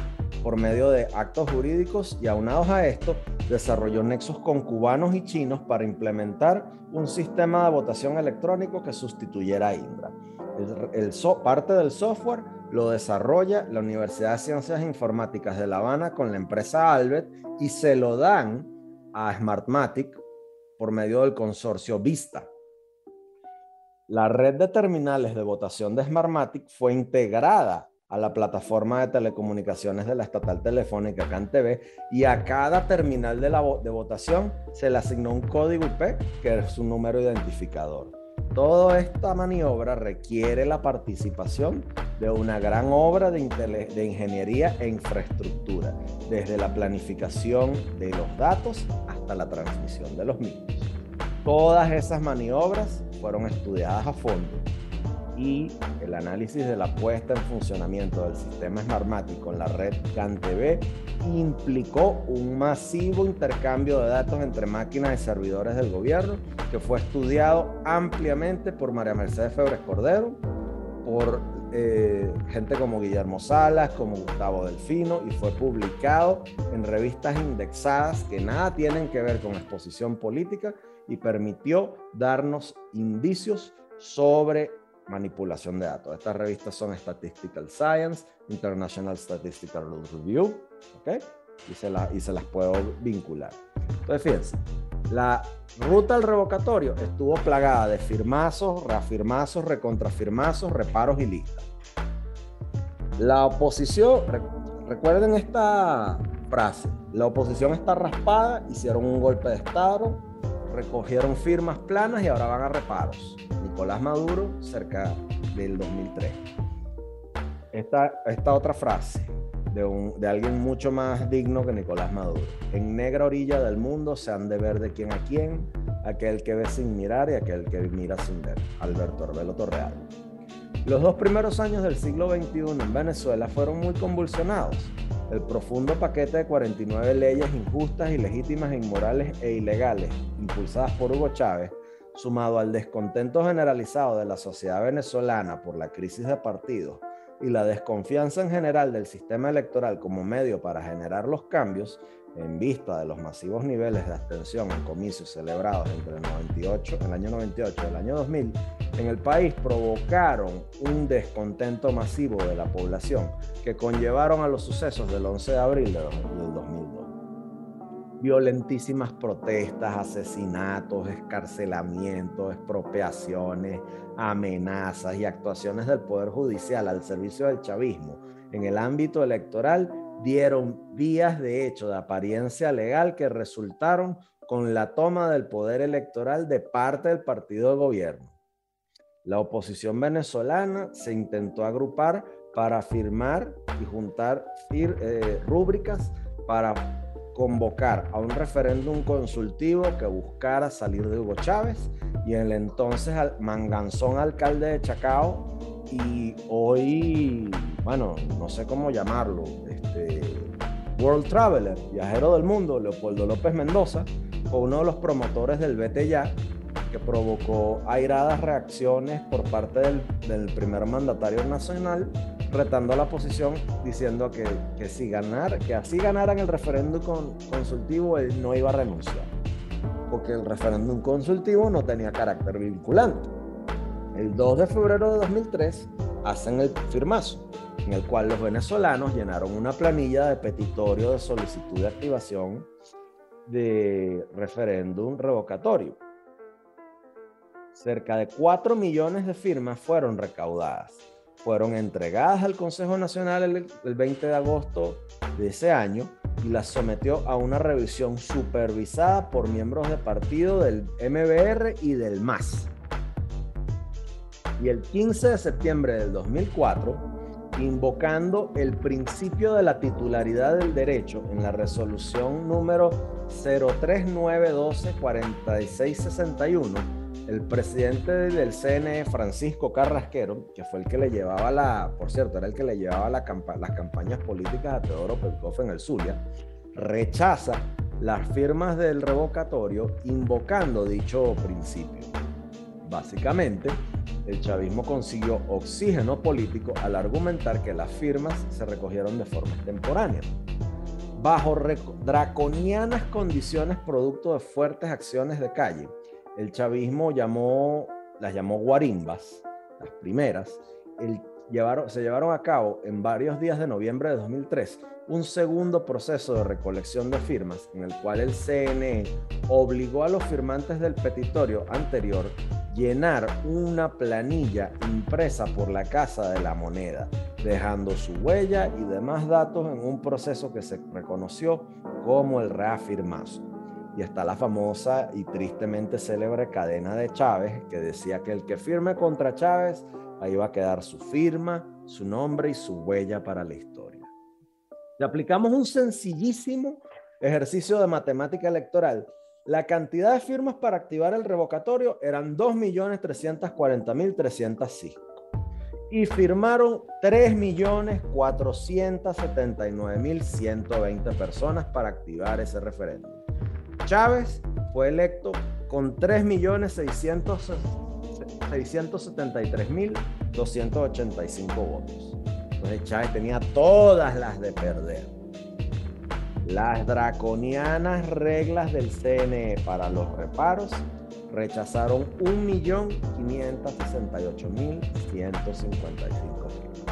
por medio de actos jurídicos y aunados a esto desarrolló nexos con cubanos y chinos para implementar un sistema de votación electrónico que sustituyera a Indra. El, parte del software lo desarrolla la Universidad de Ciencias Informáticas de La Habana con la empresa Albert y se lo dan a Smartmatic por medio del consorcio Vista. La red de terminales de votación de Smartmatic fue integrada a la plataforma de telecomunicaciones de la estatal telefónica CanTV y a cada terminal de, la de votación se le asignó un código IP que es un número identificador. Toda esta maniobra requiere la participación de una gran obra de, de, ingeniería e infraestructura, desde la planificación de los datos hasta la transmisión de los mismos. Todas esas maniobras fueron estudiadas a fondo y el análisis de la puesta en funcionamiento del sistema Smartmatic con la red CanTV implicó un masivo intercambio de datos entre máquinas y servidores del gobierno que fue estudiado ampliamente por María Mercedes Febres Cordero, por eh, gente como Guillermo Salas, como Gustavo Delfino, y fue publicado en revistas indexadas que nada tienen que ver con exposición política y permitió darnos indicios sobre manipulación de datos. Estas revistas son Statistical Science, International Statistical Review, ¿ok? Y se, y se las puedo vincular. Entonces, fíjense, la ruta al revocatorio estuvo plagada de firmazos, reafirmazos, recontrafirmazos, reparos y listas. La oposición, recuerden esta frase, la oposición está raspada, hicieron un golpe de Estado, recogieron firmas planas y ahora van a reparos. Nicolás Maduro cerca del 2003. Esta, esta otra frase de, un, de alguien mucho más digno que Nicolás Maduro. En negra orilla del mundo se han de ver de quién a quién, aquel que ve sin mirar y aquel que mira sin ver. Alberto Arbelo Torreal. Los dos primeros años del siglo XXI en Venezuela fueron muy convulsionados. El profundo paquete de 49 leyes injustas, ilegítimas, inmorales e ilegales, impulsadas por Hugo Chávez, sumado al descontento generalizado de la sociedad venezolana por la crisis de partidos y la desconfianza en general del sistema electoral como medio para generar los cambios, en vista de los masivos niveles de abstención en comicios celebrados entre el 98, el año 98 y el año 2000, en el país provocaron un descontento masivo de la población que conllevaron a los sucesos del 11 de abril del 2002 violentísimas protestas, asesinatos, escarcelamientos, expropiaciones, amenazas y actuaciones del Poder Judicial al servicio del chavismo en el ámbito electoral dieron vías de hecho de apariencia legal que resultaron con la toma del poder electoral de parte del partido de gobierno. La oposición venezolana se intentó agrupar para firmar y juntar eh, rúbricas para convocar a un referéndum consultivo que buscara salir de Hugo Chávez y el entonces manganzón alcalde de Chacao y hoy, bueno, no sé cómo llamarlo, este, World Traveler, viajero del mundo, Leopoldo López Mendoza, fue uno de los promotores del Vete Ya, que provocó airadas reacciones por parte del, primer mandatario nacional retando la oposición diciendo que, que si ganar, que así ganaran el referéndum consultivo, él no iba a renunciar, porque el referéndum consultivo no tenía carácter vinculante. El 2 de febrero de 2003 hacen el firmazo, en el cual los venezolanos llenaron una planilla de petitorio de solicitud de activación de referéndum revocatorio. Cerca de 4 millones de firmas fueron recaudadas fueron entregadas al Consejo Nacional el, 20 de agosto de ese año y las sometió a una revisión supervisada por miembros de partido del MBR y del MAS. Y el 15 de septiembre del 2004, invocando el principio de la titularidad del derecho en la resolución número 03912 4661, el presidente del CNE, Francisco Carrasquero, que fue el que le llevaba la, por cierto, era el que le llevaba la las campañas políticas a Teodoro Pelcoff en el Zulia, rechaza las firmas del revocatorio invocando dicho principio. Básicamente, el chavismo consiguió oxígeno político al argumentar que las firmas se recogieron de forma extemporánea. Bajo draconianas condiciones producto de fuertes acciones de calle, el chavismo llamó, las llamó guarimbas, las primeras, se llevaron a cabo en varios días de noviembre de 2003 un segundo proceso de recolección de firmas en el cual el CNE obligó a los firmantes del petitorio anterior llenar una planilla impresa por la Casa de la Moneda, dejando su huella y demás datos en un proceso que se reconoció como el reafirmazo. Y está la famosa y tristemente célebre cadena de Chávez que decía que el que firme contra Chávez, ahí va a quedar su firma, su nombre y su huella para la historia. Le aplicamos un sencillísimo ejercicio de matemática electoral. La cantidad de firmas para activar el revocatorio eran 2.340.305. y firmaron 3.479.120 personas para activar ese referéndum. Chávez fue electo con 3.673.285 votos. Entonces Chávez tenía todas las de perder. Las draconianas reglas del CNE para los reparos rechazaron 1.568.155 firmas.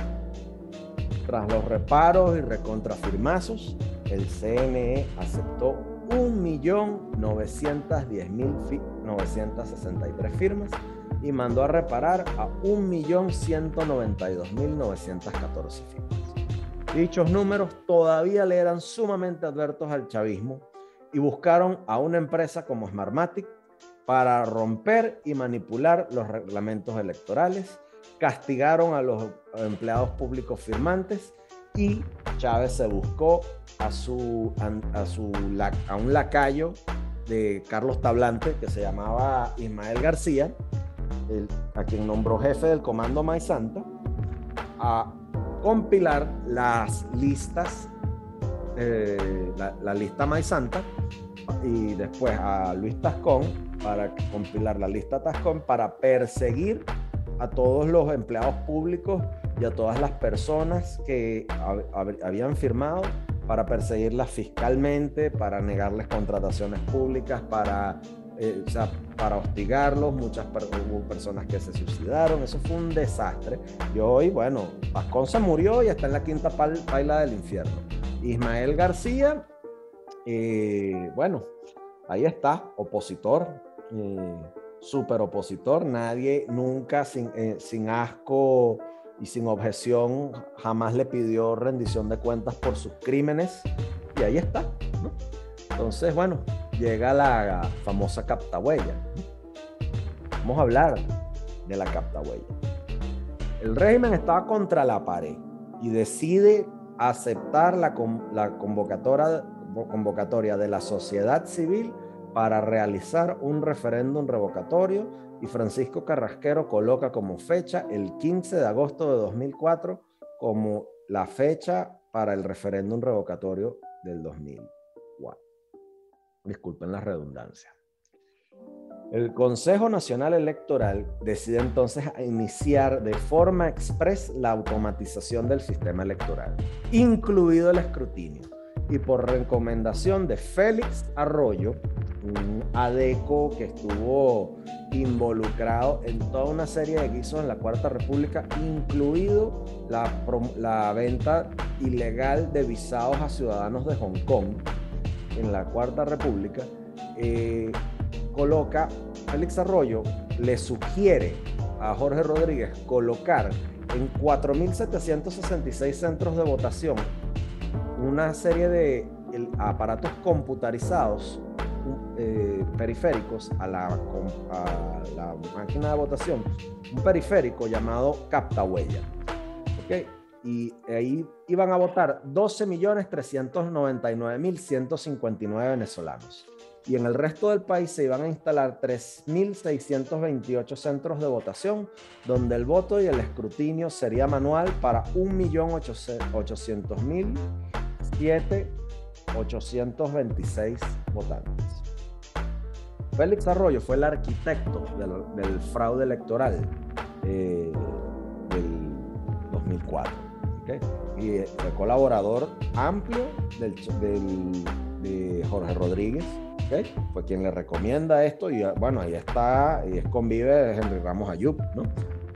Tras los reparos y recontrafirmazos, el CNE aceptó 1.910.963 firmas y mandó a reparar a 1.192.914 firmas. Dichos números todavía le eran sumamente advertos al chavismo y buscaron a una empresa como Smartmatic para romper y manipular los reglamentos electorales, castigaron a los empleados públicos firmantes y Chávez se buscó a, su, a, su, a un lacayo de Carlos Tablante que se llamaba Ismael García, a quien nombró jefe del Comando Maizanta, a compilar las listas, eh, la, la, lista Maizanta, y después a Luis Tascón para compilar la lista Tascom para perseguir a todos los empleados públicos y a todas las personas que habían firmado para perseguirlas fiscalmente, para negarles contrataciones públicas, para, eh, para hostigarlos. Muchas personas que se suicidaron. Eso fue un desastre. Y hoy, bueno, Tascón se murió y está en la quinta paila del infierno. Ismael García, eh, bueno, ahí está, opositor, eh, súper opositor, nadie nunca eh, sin asco y sin objeción jamás le pidió rendición de cuentas por sus crímenes y ahí está. Entonces, bueno, llega la famosa captahuella. Vamos a hablar de la captahuella. El régimen estaba contra la pared y decide aceptar la, convocatoria, convocatoria de la sociedad civil para realizar un referéndum revocatorio y Francisco Carrasquero coloca como fecha el 15 de agosto de 2004 como la fecha para el referéndum revocatorio del 2004. Disculpen la redundancia. El Consejo Nacional Electoral decide entonces iniciar de forma express la automatización del sistema electoral, incluido el escrutinio, y por recomendación de Félix Arroyo, un ADECO que estuvo involucrado en toda una serie de guisos en la Cuarta República, incluido la, la venta ilegal de visados a ciudadanos de Hong Kong en la Cuarta República, eh, coloca, Félix Arroyo le sugiere a Jorge Rodríguez colocar en 4.766 centros de votación una serie de aparatos computarizados eh, periféricos a la, a máquina de votación, un periférico llamado capta huella. ¿okay? Y ahí iban a votar 12.399.159 venezolanos. Y en el resto del país se iban a instalar 3.628 centros de votación, donde el voto y el escrutinio sería manual para 1.800.007.826 votantes. Félix Arroyo fue el arquitecto del, fraude electoral eh, del 2004. Y fue colaborador amplio del, de Jorge Rodríguez. Fue quien le recomienda esto y bueno, ahí está, y es convive de Henry Ramos Ayub, ¿no?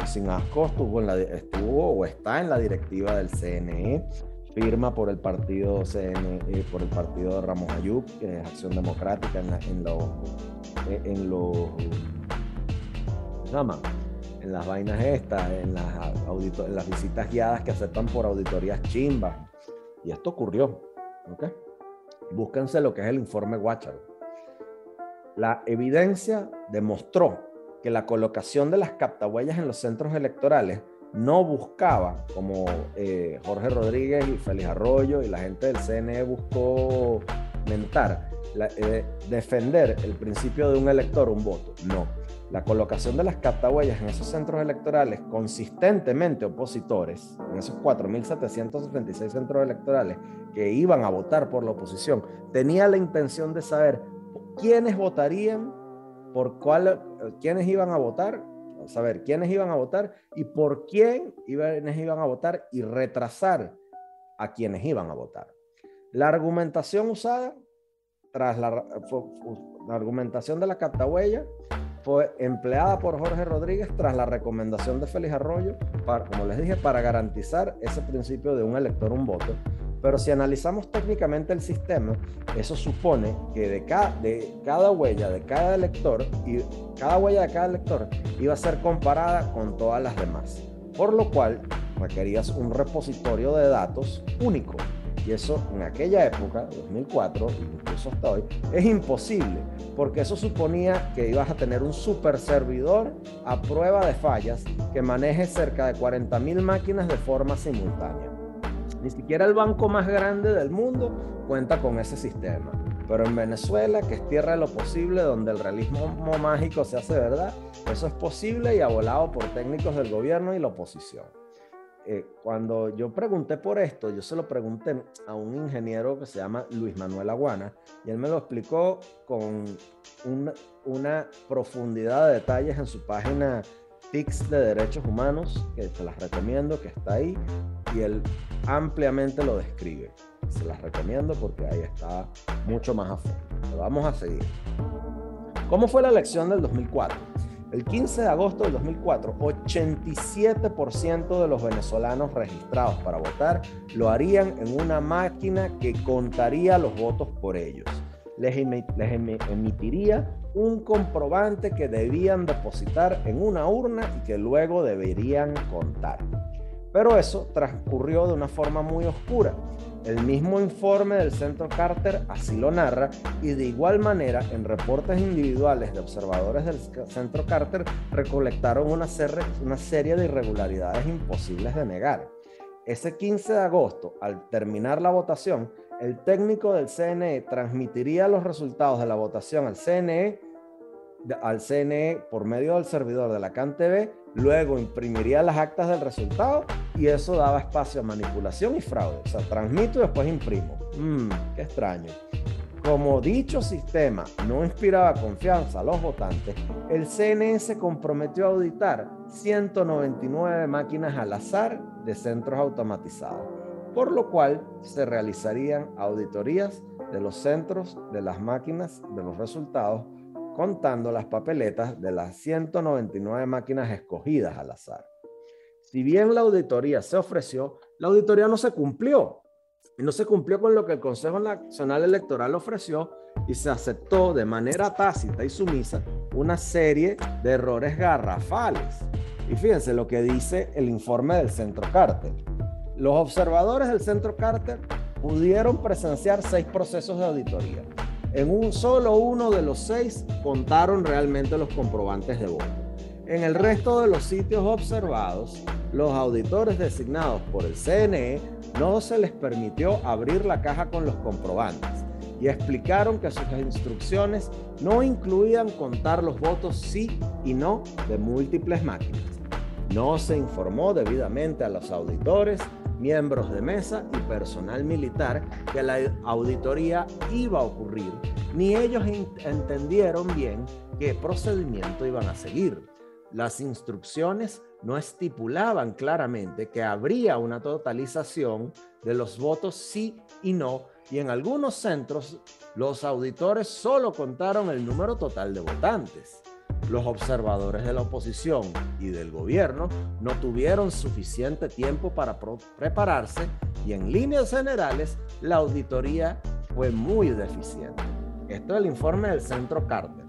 sin asco estuvo, estuvo o está en la directiva del CNE firma por el partido CN, eh, por el partido de Ramos Ayub, que es Acción Democrática en, en los eh, en los en las vainas estas, en las, en las visitas guiadas que aceptan por auditorías chimbas. Y esto ocurrió. ¿okay? Búsquense lo que es el informe Watcher. La evidencia demostró que la colocación de las captahuellas en los centros electorales no buscaba, como eh, Jorge Rodríguez y Félix Arroyo y la gente del CNE buscó mentar, eh, defender el principio de un elector, un voto. No. La colocación de las captahuellas en esos centros electorales consistentemente opositores, en esos 4.776 centros electorales que iban a votar por la oposición, tenía la intención de saber quiénes votarían, por cuál, quiénes iban a votar, saber quiénes iban a votar y por quién iban, iban a votar y retrasar a quienes iban a votar. La argumentación usada tras la, la argumentación de la captahuella fue empleada por Jorge Rodríguez tras la recomendación de Félix Arroyo, para, como les dije, para garantizar ese principio de un elector, un voto. Pero si analizamos técnicamente el sistema, eso supone que de de cada huella de cada elector, y cada huella de cada elector iba a ser comparada con todas las demás. Por lo cual requerías un repositorio de datos único y eso en aquella época, 2004, incluso hasta hoy, es imposible, porque eso suponía que ibas a tener un super servidor a prueba de fallas que maneje cerca de 40.000 máquinas de forma simultánea. Ni siquiera el banco más grande del mundo cuenta con ese sistema. Pero en Venezuela, que es tierra de lo posible, donde el realismo mágico se hace verdad, eso es posible y abolado por técnicos del gobierno y la oposición. Eh, cuando yo pregunté por esto, yo se lo pregunté a un ingeniero que se llama Luis Manuel Aguana y él me lo explicó con una, profundidad de detalles en su página TICS de Derechos Humanos, que te las recomiendo, que está ahí, y él ampliamente lo describe. Se las recomiendo porque ahí está mucho más a fondo. vamos a seguir. ¿Cómo fue la elección del 2004? El 15 de agosto del 2004, 87% de los venezolanos registrados para votar lo harían en una máquina que contaría los votos por ellos. Les, emitiría un comprobante que debían depositar en una urna y que luego deberían contar. Pero eso transcurrió de una forma muy oscura. El mismo informe del Centro Carter así lo narra y de igual manera en reportes individuales de observadores del Centro Carter recolectaron una, serie de irregularidades imposibles de negar. Ese 15 de agosto, al terminar la votación, el técnico del CNE transmitiría los resultados de la votación al CNE, al CNE por medio del servidor de la CanTV luego imprimiría las actas del resultado y eso daba espacio a manipulación y fraude. O sea, transmito y después imprimo. Mmm, qué extraño. Como dicho sistema no inspiraba confianza a los votantes, el CNE se comprometió a auditar 199 máquinas al azar de centros automatizados, por lo cual se realizarían auditorías de los centros de las máquinas de los resultados contando las papeletas de las 199 máquinas escogidas al azar. Si bien la auditoría se ofreció, la auditoría no se cumplió. No se cumplió con lo que el Consejo Nacional Electoral ofreció y se aceptó de manera tácita y sumisa una serie de errores garrafales. Y fíjense lo que dice el informe del Centro Carter. Los observadores del Centro Carter pudieron presenciar seis procesos de auditoría en un solo uno de los seis contaron realmente los comprobantes de voto. En el resto de los sitios observados, los auditores designados por el CNE no se les permitió abrir la caja con los comprobantes y explicaron que sus instrucciones no incluían contar los votos sí y no de múltiples máquinas. No se informó debidamente a los auditores miembros de mesa y personal militar que la auditoría iba a ocurrir, ni ellos entendieron bien qué procedimiento iban a seguir. Las instrucciones no estipulaban claramente que habría una totalización de los votos sí y no, y en algunos centros los auditores solo contaron el número total de votantes. Los observadores de la oposición y del gobierno no tuvieron suficiente tiempo para prepararse y en líneas generales la auditoría fue muy deficiente. Esto es el informe del Centro Carter,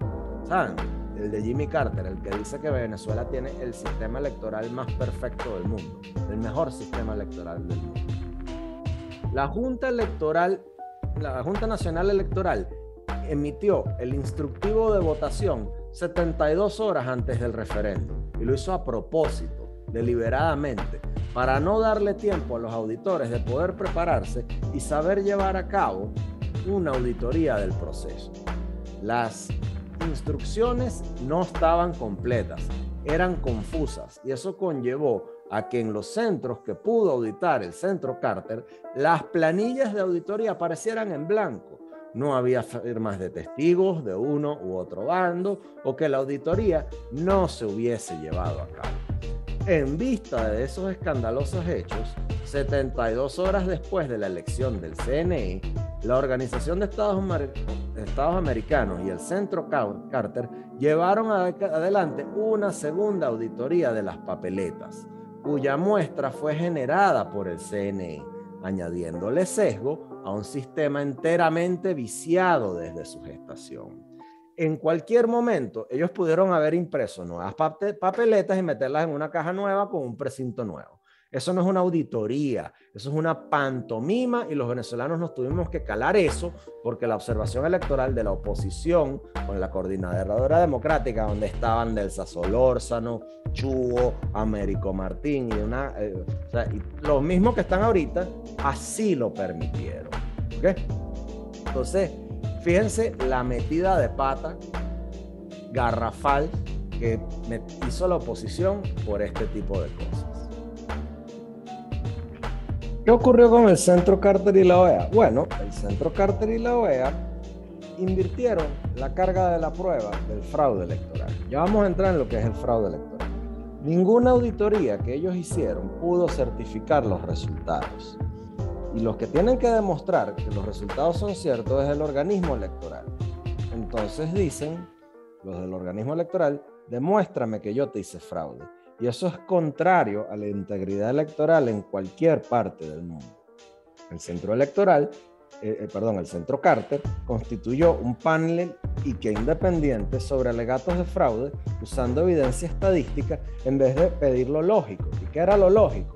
¿saben? El de Jimmy Carter, el que dice que Venezuela tiene el sistema electoral más perfecto del mundo, el mejor sistema electoral del mundo. La Junta Electoral, la Junta Nacional Electoral emitió el instructivo de votación 72 horas antes del referéndum y lo hizo a propósito, deliberadamente, para no darle tiempo a los auditores de poder prepararse y saber llevar a cabo una auditoría del proceso. Las instrucciones no estaban completas, eran confusas y eso conllevó a que en los centros que pudo auditar el centro Carter, las planillas de auditoría aparecieran en blanco. No había firmas de testigos de uno u otro bando o que la auditoría no se hubiese llevado a cabo. En vista de esos escandalosos hechos, 72 horas después de la elección del CNE, la Organización de Estados, Estados Americanos y el Centro Carter llevaron adelante una segunda auditoría de las papeletas cuya muestra fue generada por el CNE, añadiéndole sesgo a un sistema enteramente viciado desde su gestación. En cualquier momento, ellos pudieron haber impreso nuevas papeletas y meterlas en una caja nueva con un precinto nuevo. Eso no es una auditoría, eso es una pantomima y los venezolanos nos tuvimos que calar eso porque la observación electoral de la oposición con la coordinadora democrática donde estaban Delsa Solórzano, Chugo, Américo Martín y una eh, los mismos que están ahorita así lo permitieron. Entonces, fíjense la metida de pata garrafal que hizo la oposición por este tipo de cosas. ¿Qué ocurrió con el Centro Carter y la OEA? Bueno, el Centro Carter y la OEA invirtieron la carga de la prueba del fraude electoral. Ya vamos a entrar en lo que es el fraude electoral. Ninguna auditoría que ellos hicieron pudo certificar los resultados. Y los que tienen que demostrar que los resultados son ciertos es el organismo electoral. Entonces dicen, los del organismo electoral, demuéstrame que yo te hice fraude. Y eso es contrario a la integridad electoral en cualquier parte del mundo. El centro electoral, eh, eh, perdón, el centro Carter constituyó un panel y que independiente sobre alegatos de fraude usando evidencia estadística en vez de pedir lo lógico. ¿Y qué era lo lógico?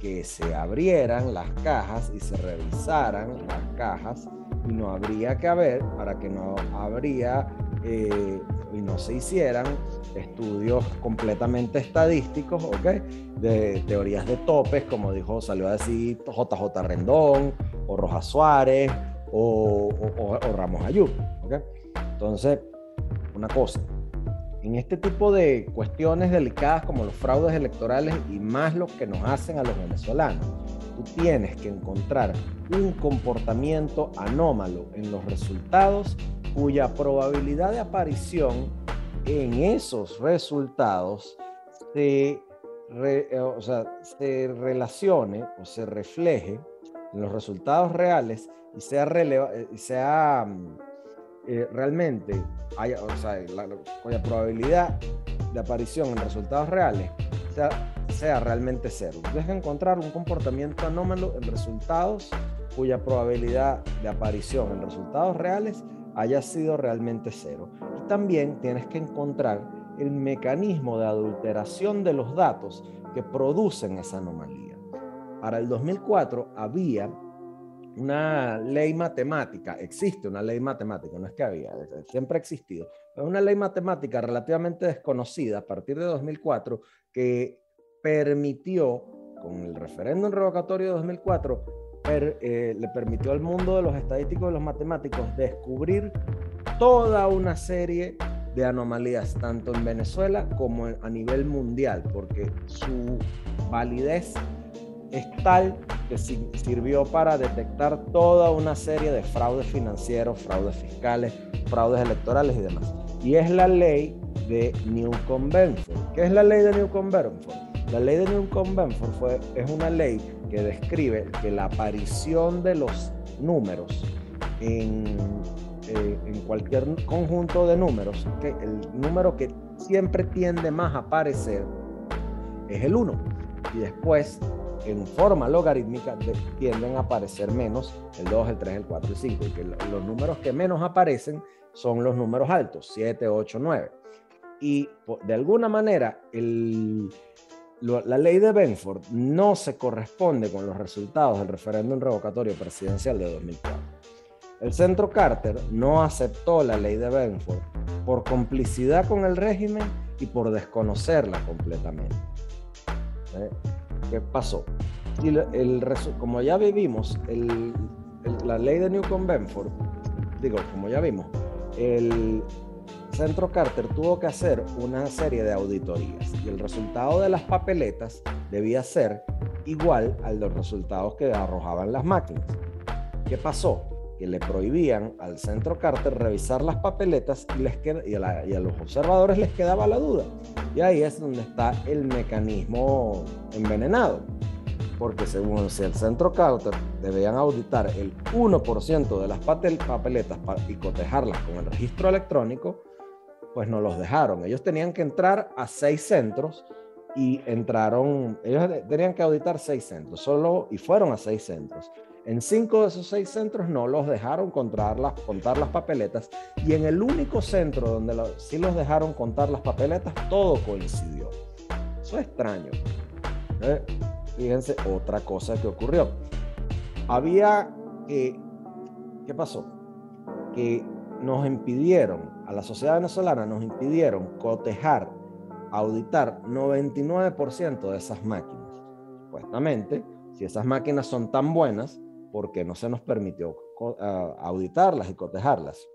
Que se abrieran las cajas y se revisaran las cajas y no habría que haber, para que no habría eh, y no se hicieran estudios completamente estadísticos, ¿ok? De teorías de topes, como dijo, salió a decir JJ Rendón, o Rojas Suárez, o, Ramos Ayub, ¿ok? Entonces, una cosa, en este tipo de cuestiones delicadas como los fraudes electorales y más lo que nos hacen a los venezolanos, tú tienes que encontrar un comportamiento anómalo en los resultados cuya probabilidad de aparición en esos resultados se, eh, se relacione o se refleje en los resultados reales y sea, eh, mm, eh, realmente, haya, o sea, cuya probabilidad de aparición en resultados reales sea, sea realmente cero. Tienes que encontrar un comportamiento anómalo en resultados cuya probabilidad de aparición en resultados reales haya sido realmente cero. Y también tienes que encontrar el mecanismo de adulteración de los datos que producen esa anomalía. Para el 2004 había una ley matemática, existe una ley matemática, no es que había, siempre ha existido, es una ley matemática relativamente desconocida a partir de 2004 que permitió, con el referéndum revocatorio de 2004, eh, le permitió al mundo de los estadísticos y los matemáticos descubrir toda una serie de anomalías, tanto en Venezuela como a nivel mundial, porque su validez es tal que sirvió para detectar toda una serie de fraudes financieros, fraudes fiscales, fraudes electorales y demás. Y es la ley de Newcomb-Benford. ¿Qué es la ley de Newcomb-Benford? La ley de Newcomb-Benford es una ley que describe que la aparición de los números en, eh, en cualquier conjunto de números, que el número que siempre tiende más a aparecer es el 1. Y después, en forma logarítmica, tienden a aparecer menos el 2, el 3, el 4, el 5. Y que los números que menos aparecen son los números altos, 7, 8, 9. Y de alguna manera, el, la ley de Benford no se corresponde con los resultados del referéndum revocatorio presidencial de 2004. El centro Carter no aceptó la ley de Benford por complicidad con el régimen y por desconocerla completamente. ¿Eh? ¿Qué pasó? el, como ya vivimos, la ley de Newcomb Benford, digo, como ya vimos, el, centro Carter tuvo que hacer una serie de auditorías y el resultado de las papeletas debía ser igual al de los resultados que arrojaban las máquinas. ¿Qué pasó? Que le prohibían al centro Carter revisar las papeletas y, les y, a y a los observadores les quedaba la duda. Y ahí es donde está el mecanismo envenenado porque según si el centro Carter debían auditar el 1% de las papeletas y cotejarlas con el registro electrónico, pues no los dejaron. Ellos tenían que entrar a seis centros y entraron, ellos tenían que auditar seis centros, solo y fueron a seis centros. En cinco de esos seis centros no los dejaron contar las, papeletas y en el único centro donde sí los dejaron contar las papeletas, todo coincidió. Eso es extraño. ¿eh? Fíjense otra cosa que ocurrió. Había que, ¿qué pasó? Que nos impidieron, a la sociedad venezolana nos impidieron cotejar, auditar 99% de esas máquinas. Supuestamente, si esas máquinas son tan buenas, ¿por qué no se nos permitió auditarlas y cotejarlas?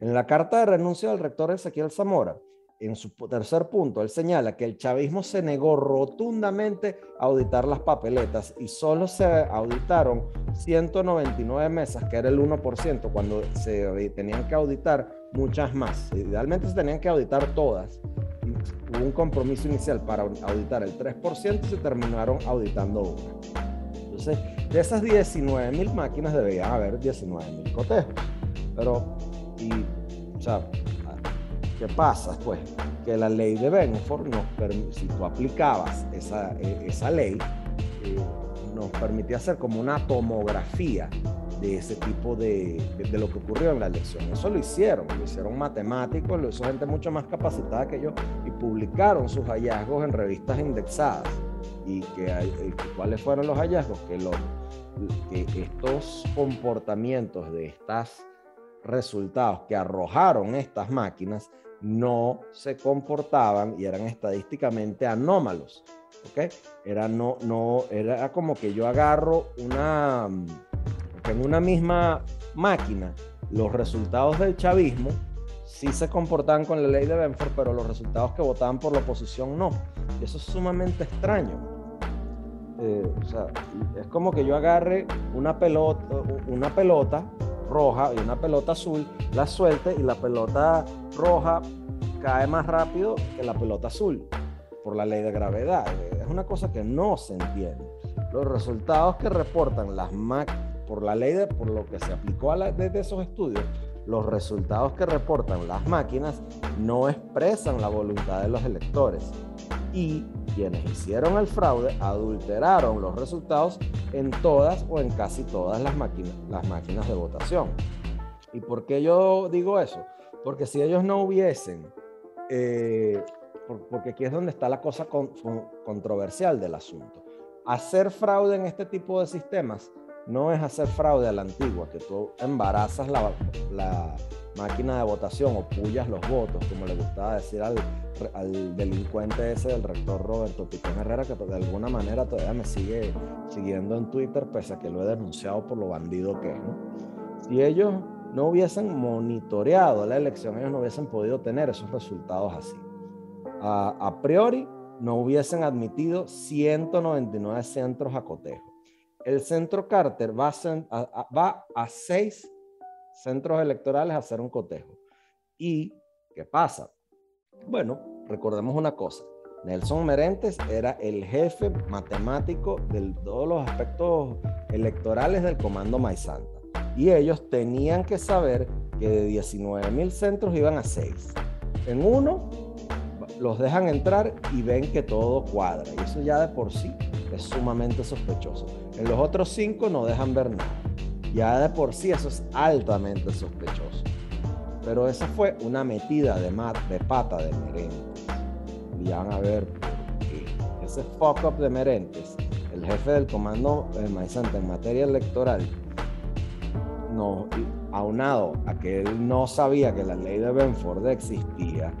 En la carta de renuncia del rector Ezequiel Zamora, en su tercer punto, él señala que el chavismo se negó rotundamente a auditar las papeletas y solo se auditaron 199 mesas, que era el 1%, cuando se tenían que auditar muchas más. Idealmente se tenían que auditar todas. Hubo un compromiso inicial para auditar el 3% y se terminaron auditando una. Entonces, de esas 19 mil máquinas deberían haber 19 mil cotejos. Pero, y, o ¿Qué pasa? Pues que la ley de Benford, nos si tú aplicabas esa, e, esa ley, eh, nos permitía hacer como una tomografía de ese tipo de, de, lo que ocurrió en la elección. Eso lo hicieron, lo hicieron matemáticos, lo hizo gente mucho más capacitada que yo y publicaron sus hallazgos en revistas indexadas. ¿Y que, eh, cuáles fueron los hallazgos? Que, los, que estos comportamientos de estos resultados que arrojaron estas máquinas no se comportaban y eran estadísticamente anómalos. ¿ok? Era, no, no, era como que yo agarro una, en una misma máquina, los resultados del chavismo sí se comportaban con la ley de Benford, pero los resultados que votaban por la oposición no. eso es sumamente extraño. Eh, o sea, es como que yo agarre una pelota, una pelota roja y una pelota azul, la suelte y la pelota roja cae más rápido que la pelota azul por la ley de gravedad. Es una cosa que no se entiende. Los resultados que reportan las por la ley de, por lo que se aplicó desde esos estudios, los resultados que reportan las máquinas no expresan la voluntad de los electores. Y quienes hicieron el fraude adulteraron los resultados en todas o en casi todas las máquinas, las máquinas de votación. ¿Y por qué yo digo eso? Porque si ellos no hubiesen, eh, porque aquí es donde está la cosa controversial del asunto, hacer fraude en este tipo de sistemas no es hacer fraude a la antigua, que tú embarazas la, máquina de votación o pullas los votos, como le gustaba decir al, delincuente ese del rector Roberto Picón Herrera, que de alguna manera todavía me sigue siguiendo en Twitter, pese a que lo he denunciado por lo bandido que es. Si ellos no hubiesen monitoreado la elección, ellos no hubiesen podido tener esos resultados así. A, a priori, no hubiesen admitido 199 centros a cotejo. El centro Carter va a, seis centros electorales a hacer un cotejo. ¿Y qué pasa? Bueno, recordemos una cosa. Nelson Merentes era el jefe matemático de todos los aspectos electorales del Comando Maizanta. Y ellos tenían que saber que de 19 mil centros iban a 6. En uno los dejan entrar y ven que todo cuadra. Y eso ya de por sí es sumamente sospechoso. En los otros 5 no dejan ver nada. Ya de por sí eso es altamente sospechoso. Pero esa fue una metida de, de pata de Merentes. Y ya van a ver ese fuck up de Merentes, el jefe del comando de Maizante en materia electoral, no, aunado a que él no sabía que la ley de Benford existía,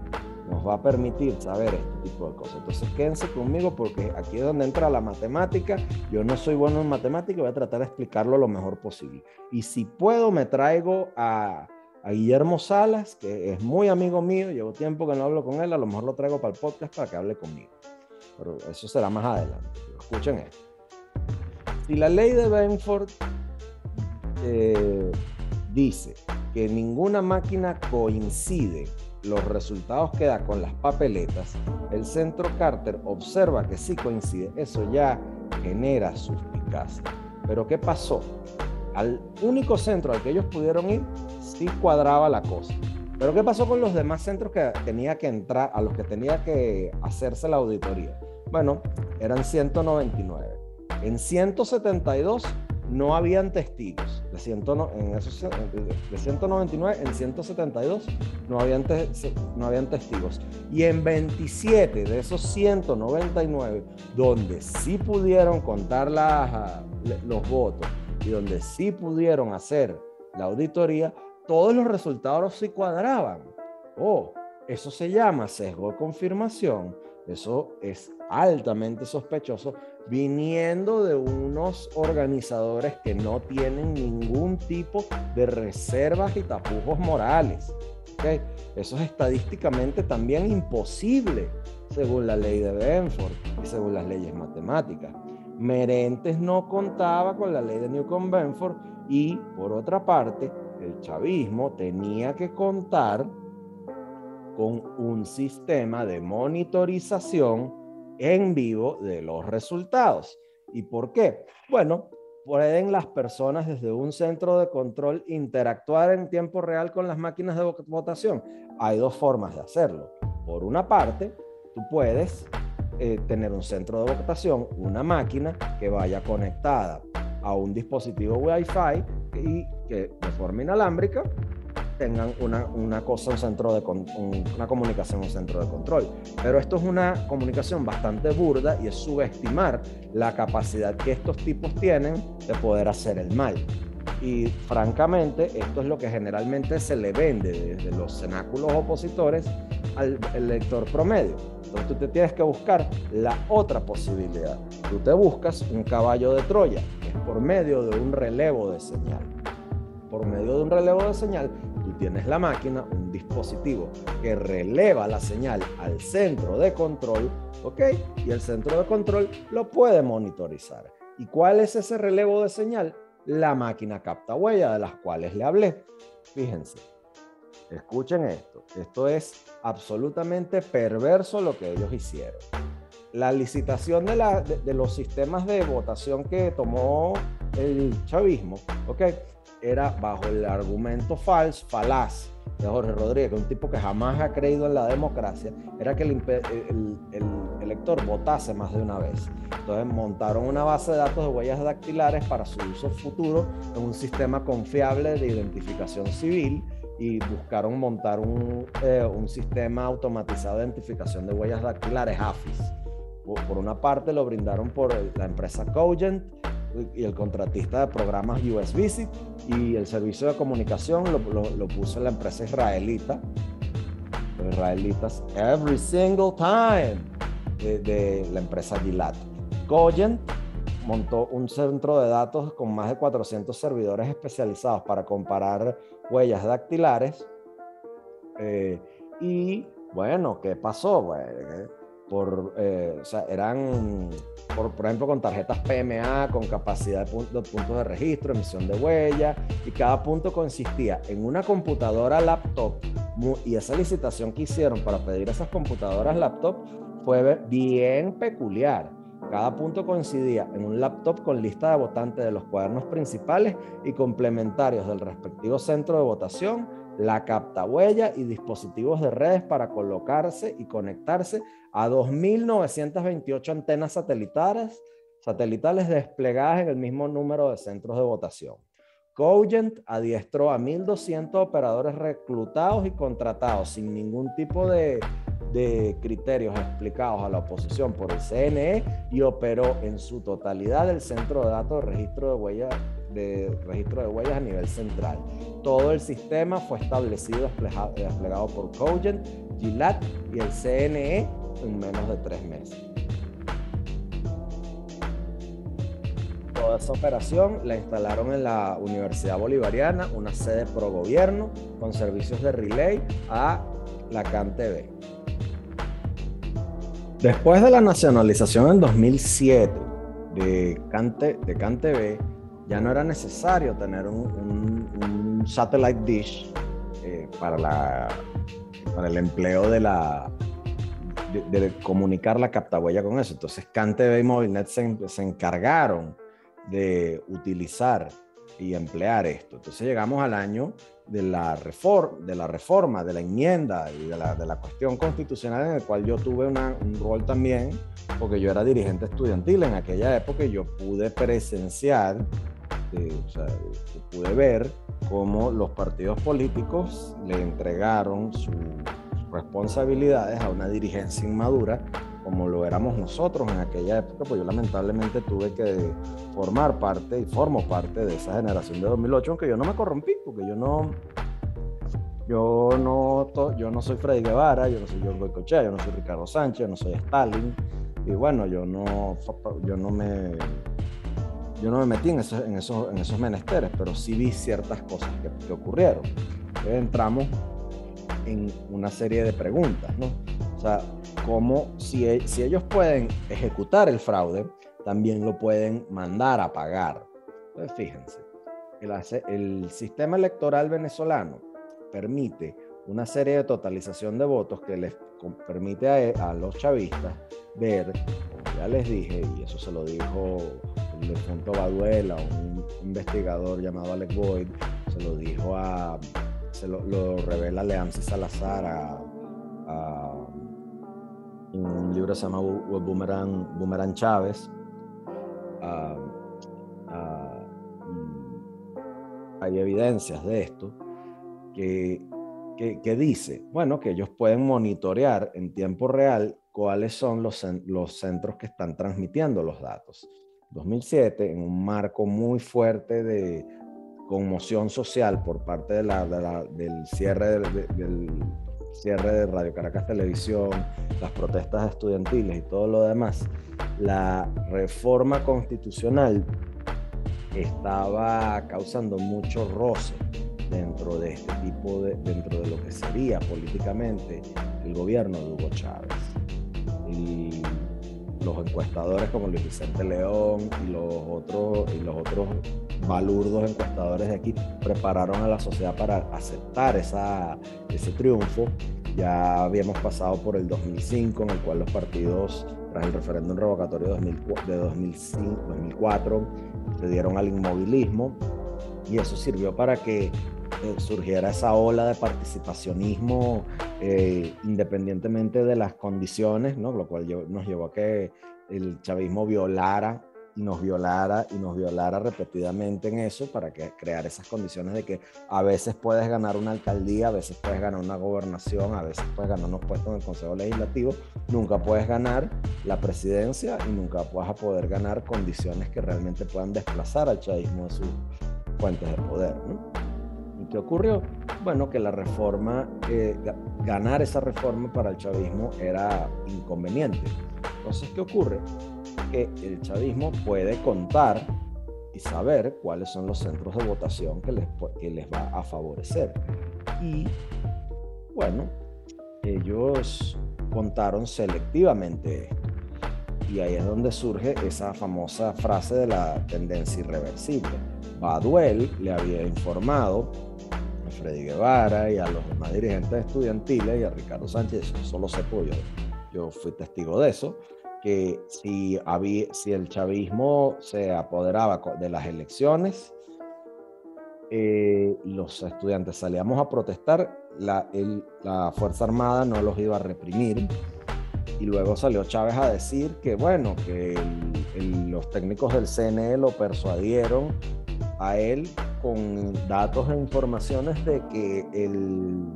nos va a permitir saber este tipo de cosas. Entonces quédense conmigo porque aquí es donde entra la matemática. Yo no soy bueno en matemática voy a tratar de explicarlo lo mejor posible. Y si puedo, me traigo a, a Guillermo Salas, que es muy amigo mío, llevo tiempo que no hablo con él, a lo mejor lo traigo para el podcast para que hable conmigo. Pero eso será más adelante. Escuchen esto. Si la ley de Benford eh, dice que ninguna máquina coincide los resultados que da con las papeletas, el centro Carter observa que sí coincide. Eso ya genera suspicacia. Pero ¿qué pasó? Al único centro al que ellos pudieron ir, sí cuadraba la cosa. Pero ¿qué pasó con los demás centros que tenía que entrar, a los que tenía que hacerse la auditoría? Bueno, eran 199. En 172 no habían testigos. De, en esos, de 199 en 172 no habían, no habían testigos. Y en 27 de esos 199, donde sí pudieron contar los votos y donde sí pudieron hacer la auditoría, todos los resultados sí cuadraban. Oh, eso se llama sesgo de confirmación. Eso es altamente sospechoso viniendo de unos organizadores que no tienen ningún tipo de reservas y tapujos morales. Eso es estadísticamente también imposible según la ley de Benford y según las leyes matemáticas. Merentes no contaba con la ley de Newcomb-Benford y, por otra parte, el chavismo tenía que contar con un sistema de monitorización en vivo de los resultados. ¿Y por qué? Bueno, pueden las personas desde un centro de control interactuar en tiempo real con las máquinas de votación. Hay dos formas de hacerlo. Por una parte, tú puedes eh, tener un centro de votación, una máquina que vaya conectada a un dispositivo Wi-Fi y que de forma inalámbrica tengan una, una cosa, un centro de una comunicación, un centro de control. Pero esto es una comunicación bastante burda y es subestimar la capacidad que estos tipos tienen de poder hacer el mal. Y francamente, esto es lo que generalmente se le vende desde los cenáculos opositores al lector promedio. Entonces tú te tienes que buscar la otra posibilidad. Tú te buscas un caballo de Troya, que es por medio de un relevo de señal. Por medio de un relevo de señal, tú tienes la máquina, un dispositivo que releva la señal al centro de control, ¿ok? Y el centro de control lo puede monitorizar. ¿Y cuál es ese relevo de señal? La máquina capta huella de las cuales le hablé. Fíjense, escuchen esto. Esto es absolutamente perverso lo que ellos hicieron. La licitación de, de los sistemas de votación que tomó el chavismo, ¿ok? Era bajo el argumento falso, falaz de Jorge Rodríguez, un tipo que jamás ha creído en la democracia, era que el, elector votase más de una vez. Entonces montaron una base de datos de huellas dactilares para su uso futuro en un sistema confiable de identificación civil y buscaron montar un, eh, un sistema automatizado de identificación de huellas dactilares, AFIS. Por, una parte lo brindaron por la empresa Cogent y el contratista de programas US Visit y el servicio de comunicación lo, lo, puso la empresa israelita, israelitas, every single time, de, la empresa Gilat. Cogent montó un centro de datos con más de 400 servidores especializados para comparar huellas dactilares. Eh, y bueno, ¿qué pasó? Bueno, por, eh, o sea, eran, por, por, ejemplo, con tarjetas PMA, con capacidad de, puntos de registro, emisión de huella, y cada punto consistía en una computadora laptop, y esa licitación que hicieron para pedir esas computadoras laptop fue bien peculiar. Cada punto coincidía en un laptop con lista de votantes de los cuadernos principales y complementarios del respectivo centro de votación, la capta huella y dispositivos de redes para colocarse y conectarse a 2.928 antenas satelitales, satelitales desplegadas en el mismo número de centros de votación. Cogent adiestró a 1.200 operadores reclutados y contratados sin ningún tipo de, criterios explicados a la oposición por el CNE y operó en su totalidad el centro de datos de registro de huellas de registro de huellas a nivel central. Todo el sistema fue establecido desplegado por Cogent, GILAT y el CNE en menos de tres meses. toda esa operación la instalaron en la Universidad Bolivariana, una sede pro gobierno con servicios de relay a la CanTV. Después de la nacionalización en 2007 de, de CanTV, ya no era necesario tener un, satellite dish eh, para, la, para el empleo de la, de, comunicar la captahuella con eso. Entonces, CanTV y MobileNet se, se, encargaron de utilizar y emplear esto. Entonces, llegamos al año de la, reforma, de la reforma, de la enmienda y de la, de la cuestión constitucional en el cual yo tuve una, un rol también, porque yo era dirigente estudiantil en aquella época y yo pude presenciar, sea, pude ver cómo los partidos políticos le entregaron sus responsabilidades a una dirigencia inmadura como lo éramos nosotros en aquella época, pues yo lamentablemente tuve que formar parte y formo parte de esa generación de 2008, aunque yo no me corrompí, porque yo no, yo no, yo no soy Freddy Guevara, yo no soy George Boycochea, yo no soy Ricardo Sánchez, yo no soy Stalin, y bueno, yo no, yo no me, yo no me metí en esos, en esos, en esos menesteres, pero sí vi ciertas cosas que, ocurrieron. Entonces entramos en una serie de preguntas, ¿no? O sea, como si, e, si ellos pueden ejecutar el fraude, también lo pueden mandar a pagar. Entonces, fíjense, el, el sistema electoral venezolano permite una serie de totalización de votos que les permite a, e, a, los chavistas ver, como ya les dije, y eso se lo dijo difunto Baduela, un investigador llamado Alex Boyd, se lo dijo a, se lo, lo revela Leance Salazar a, un libro se llama Boomerang, Boomerang Chávez. Ah, hay evidencias de esto que, que, dice, bueno, que ellos pueden monitorear en tiempo real cuáles son los, los centros que están transmitiendo los datos. 2007, en un marco muy fuerte de conmoción social por parte de del cierre del cierre de Radio Caracas Televisión, las protestas estudiantiles y todo lo demás, la reforma constitucional estaba causando mucho roce dentro de este tipo de, dentro de lo que sería políticamente el gobierno de Hugo Chávez. Los encuestadores como Luis Vicente León y los otros, y los otros balurdos encuestadores de aquí prepararon a la sociedad para aceptar esa, ese triunfo. Ya habíamos pasado por el 2005, en el cual los partidos, tras el referéndum revocatorio de 2005, 2004, se dieron al inmovilismo y eso sirvió para que eh, surgiera esa ola de participacionismo eh, independientemente de las condiciones, ¿no? lo cual nos llevó a que el chavismo violara y nos violara y nos violara repetidamente en eso para que, crear esas condiciones de que a veces puedes ganar una alcaldía, a veces puedes ganar una gobernación, a veces puedes ganar unos puestos en el Consejo Legislativo, nunca puedes ganar la presidencia y nunca vas a poder ganar condiciones que realmente puedan desplazar al chavismo de sus fuentes de poder. ¿Y qué ocurrió? Bueno, que la reforma, eh, ganar esa reforma para el chavismo era inconveniente. Entonces, ¿qué ocurre? Que el chavismo puede contar y saber cuáles son los centros de votación que les, que les va a favorecer. Y bueno, ellos contaron selectivamente esto. Y ahí es donde surge esa famosa frase de la tendencia irreversible. Baduel le había informado a Freddy Guevara y a los demás dirigentes estudiantiles y a Ricardo Sánchez, eso lo sé yo, yo fui testigo de eso, que si, había, si el chavismo se apoderaba de las elecciones, eh, los estudiantes salíamos a protestar, la Fuerza Armada no los iba a reprimir. Y luego salió Chávez a decir que, bueno, que los técnicos del CNE lo persuadieron a él con datos e informaciones de que, el,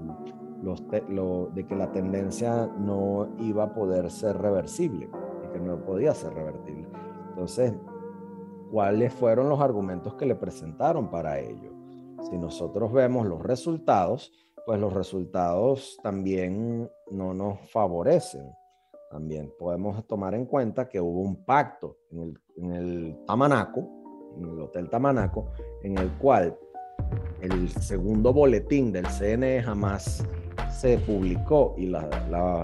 los de que la tendencia no iba a poder ser reversible y que no podía ser revertible. Entonces, ¿cuáles fueron los argumentos que le presentaron para ello? Si nosotros vemos los resultados, pues los resultados también no nos favorecen. También podemos tomar en cuenta que hubo un pacto en el, en el Tamanaco, el Hotel Tamanaco, en el cual el segundo boletín del CNE jamás se publicó y los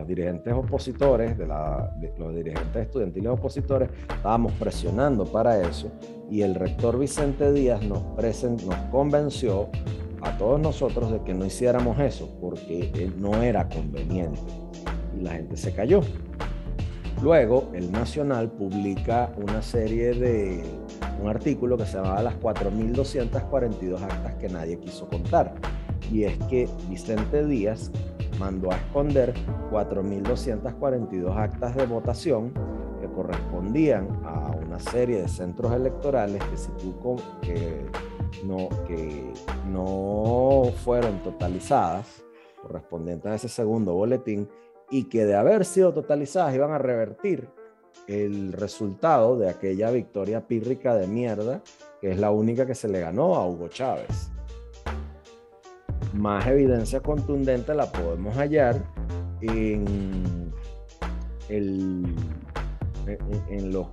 dirigentes opositores, de, los dirigentes estudiantiles opositores, estábamos presionando para eso y el rector Vicente Díaz nos, nos convenció a todos nosotros de que no hiciéramos eso porque no era conveniente y la gente se cayó. Luego, el Nacional publica una serie de, un artículo que se llamaba Las 4.242 actas que nadie quiso contar. Y es que Vicente Díaz mandó a esconder 4.242 actas de votación que correspondían a una serie de centros electorales que si tú que no, que no fueron totalizadas, correspondientes a ese segundo boletín, y que de haber sido totalizadas iban a revertir el resultado de aquella victoria pírrica de mierda, que es la única que se le ganó a Hugo Chávez. Más evidencia contundente la podemos hallar en, el, los,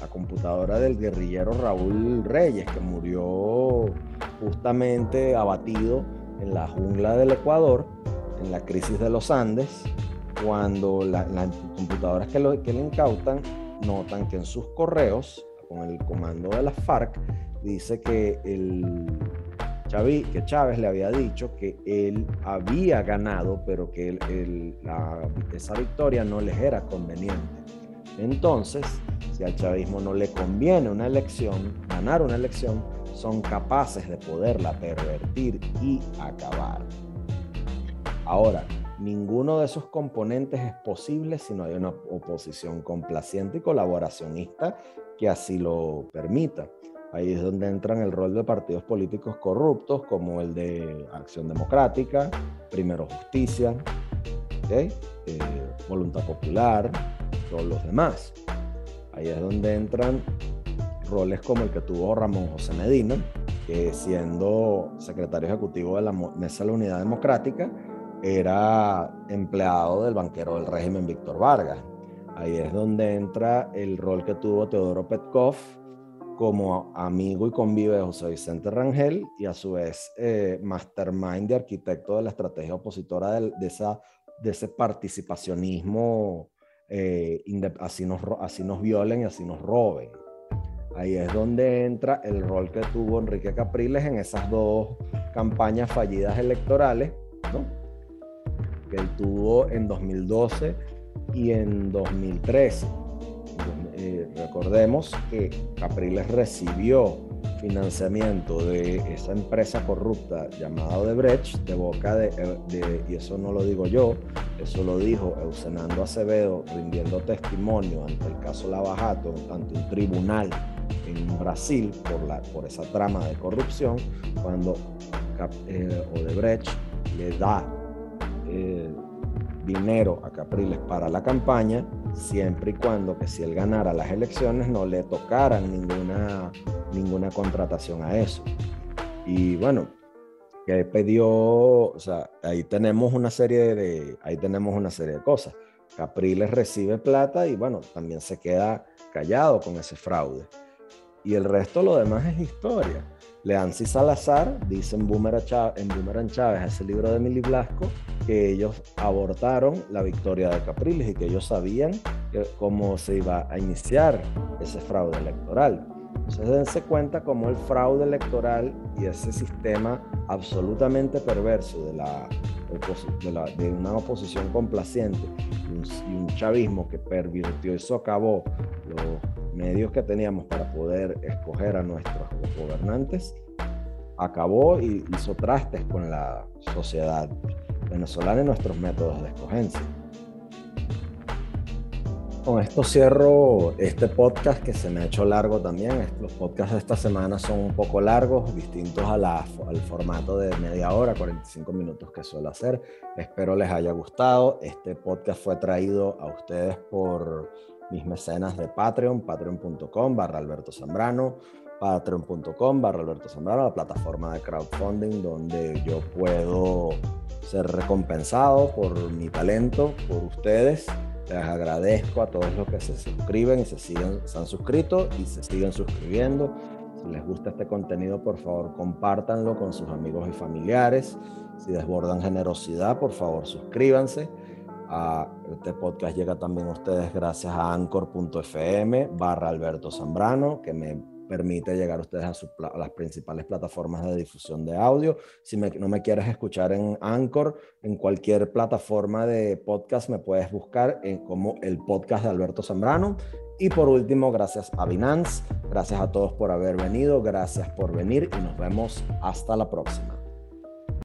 la computadora del guerrillero Raúl Reyes, que murió justamente abatido en la jungla del Ecuador, en la crisis de los Andes, cuando las computadoras que, lo, que le incautan notan que en sus correos, con el comando de la FARC, dice que, el que Chávez le había dicho que él había ganado, pero que esa victoria no les era conveniente. Entonces, si al chavismo no le conviene una elección, ganar una elección, son capaces de poderla pervertir y acabar. Ahora, Ninguno de esos componentes es posible si no hay una oposición complaciente y colaboracionista que así lo permita. Ahí es donde entran el rol de partidos políticos corruptos como el de Acción Democrática, Primero Justicia, eh, Voluntad Popular, todos los demás. Ahí es donde entran roles como el que tuvo Ramón José Medina, que siendo secretario ejecutivo de la Mesa de la Unidad Democrática, era empleado del banquero del régimen Víctor Vargas. Ahí es donde entra el rol que tuvo Teodoro Petkov como amigo y convive de José Vicente Rangel y a su vez eh, mastermind de arquitecto de la estrategia opositora de, esa, de ese participacionismo, eh, así, nos, así nos violen y así nos roben. Ahí es donde entra el rol que tuvo Enrique Capriles en esas dos campañas fallidas electorales, ¿no? Que él tuvo en 2012 y en 2013. Eh, recordemos que Capriles recibió financiamiento de esa empresa corrupta llamada Odebrecht de boca de, de, y eso no lo digo yo, eso lo dijo Eusenando Acevedo rindiendo testimonio ante el caso Lavajato, ante un tribunal en Brasil por, la, por esa trama de corrupción, cuando eh, Odebrecht le da eh, dinero a Capriles para la campaña, siempre y cuando que si él ganara las elecciones no le tocaran ninguna, ninguna contratación a eso. Y bueno, que pidió, o sea, ahí tenemos una serie de, ahí tenemos una serie de cosas. Capriles recibe plata y bueno, también se queda callado con ese fraude. Y el resto, lo demás es historia. Leancy Salazar dice en Boomerang Chávez, en Chávez, ese libro de Mili Blasco, que ellos abortaron la victoria de Capriles y que ellos sabían cómo se iba a iniciar ese fraude electoral. Entonces dense cuenta cómo el fraude electoral y ese sistema absolutamente perverso de, la, de, una oposición complaciente y un, chavismo que pervirtió y socavó los medios que teníamos para poder escoger a nuestros gobernantes, acabó y hizo trastes con la sociedad venezolana y nuestros métodos de escogencia. Con esto cierro este podcast que se me ha hecho largo también. Los podcasts de esta semana son un poco largos, distintos a la, al formato de media hora, 45 minutos que suelo hacer. Espero les haya gustado. Este podcast fue traído a ustedes por mis mecenas de Patreon, patreon.com barra Alberto Zambrano, patreon.com barra Alberto Zambrano, la plataforma de crowdfunding donde yo puedo ser recompensado por mi talento, por ustedes. Les agradezco a todos los que se suscriben y se siguen, se han suscrito y se siguen suscribiendo Si les gusta este contenido, por favor, compártanlo con sus amigos y familiares. Si desbordan generosidad, por favor, suscríbanse. Este podcast llega también a ustedes gracias a anchor.fm barra Alberto Zambrano, que me permite llegar a ustedes a, las principales plataformas de difusión de audio. Si no me quieres escuchar en Anchor, en cualquier plataforma de podcast me puedes buscar en, como el podcast de Alberto Zambrano. Y por último, gracias a Binance, gracias a todos por haber venido, gracias por venir y nos vemos hasta la próxima.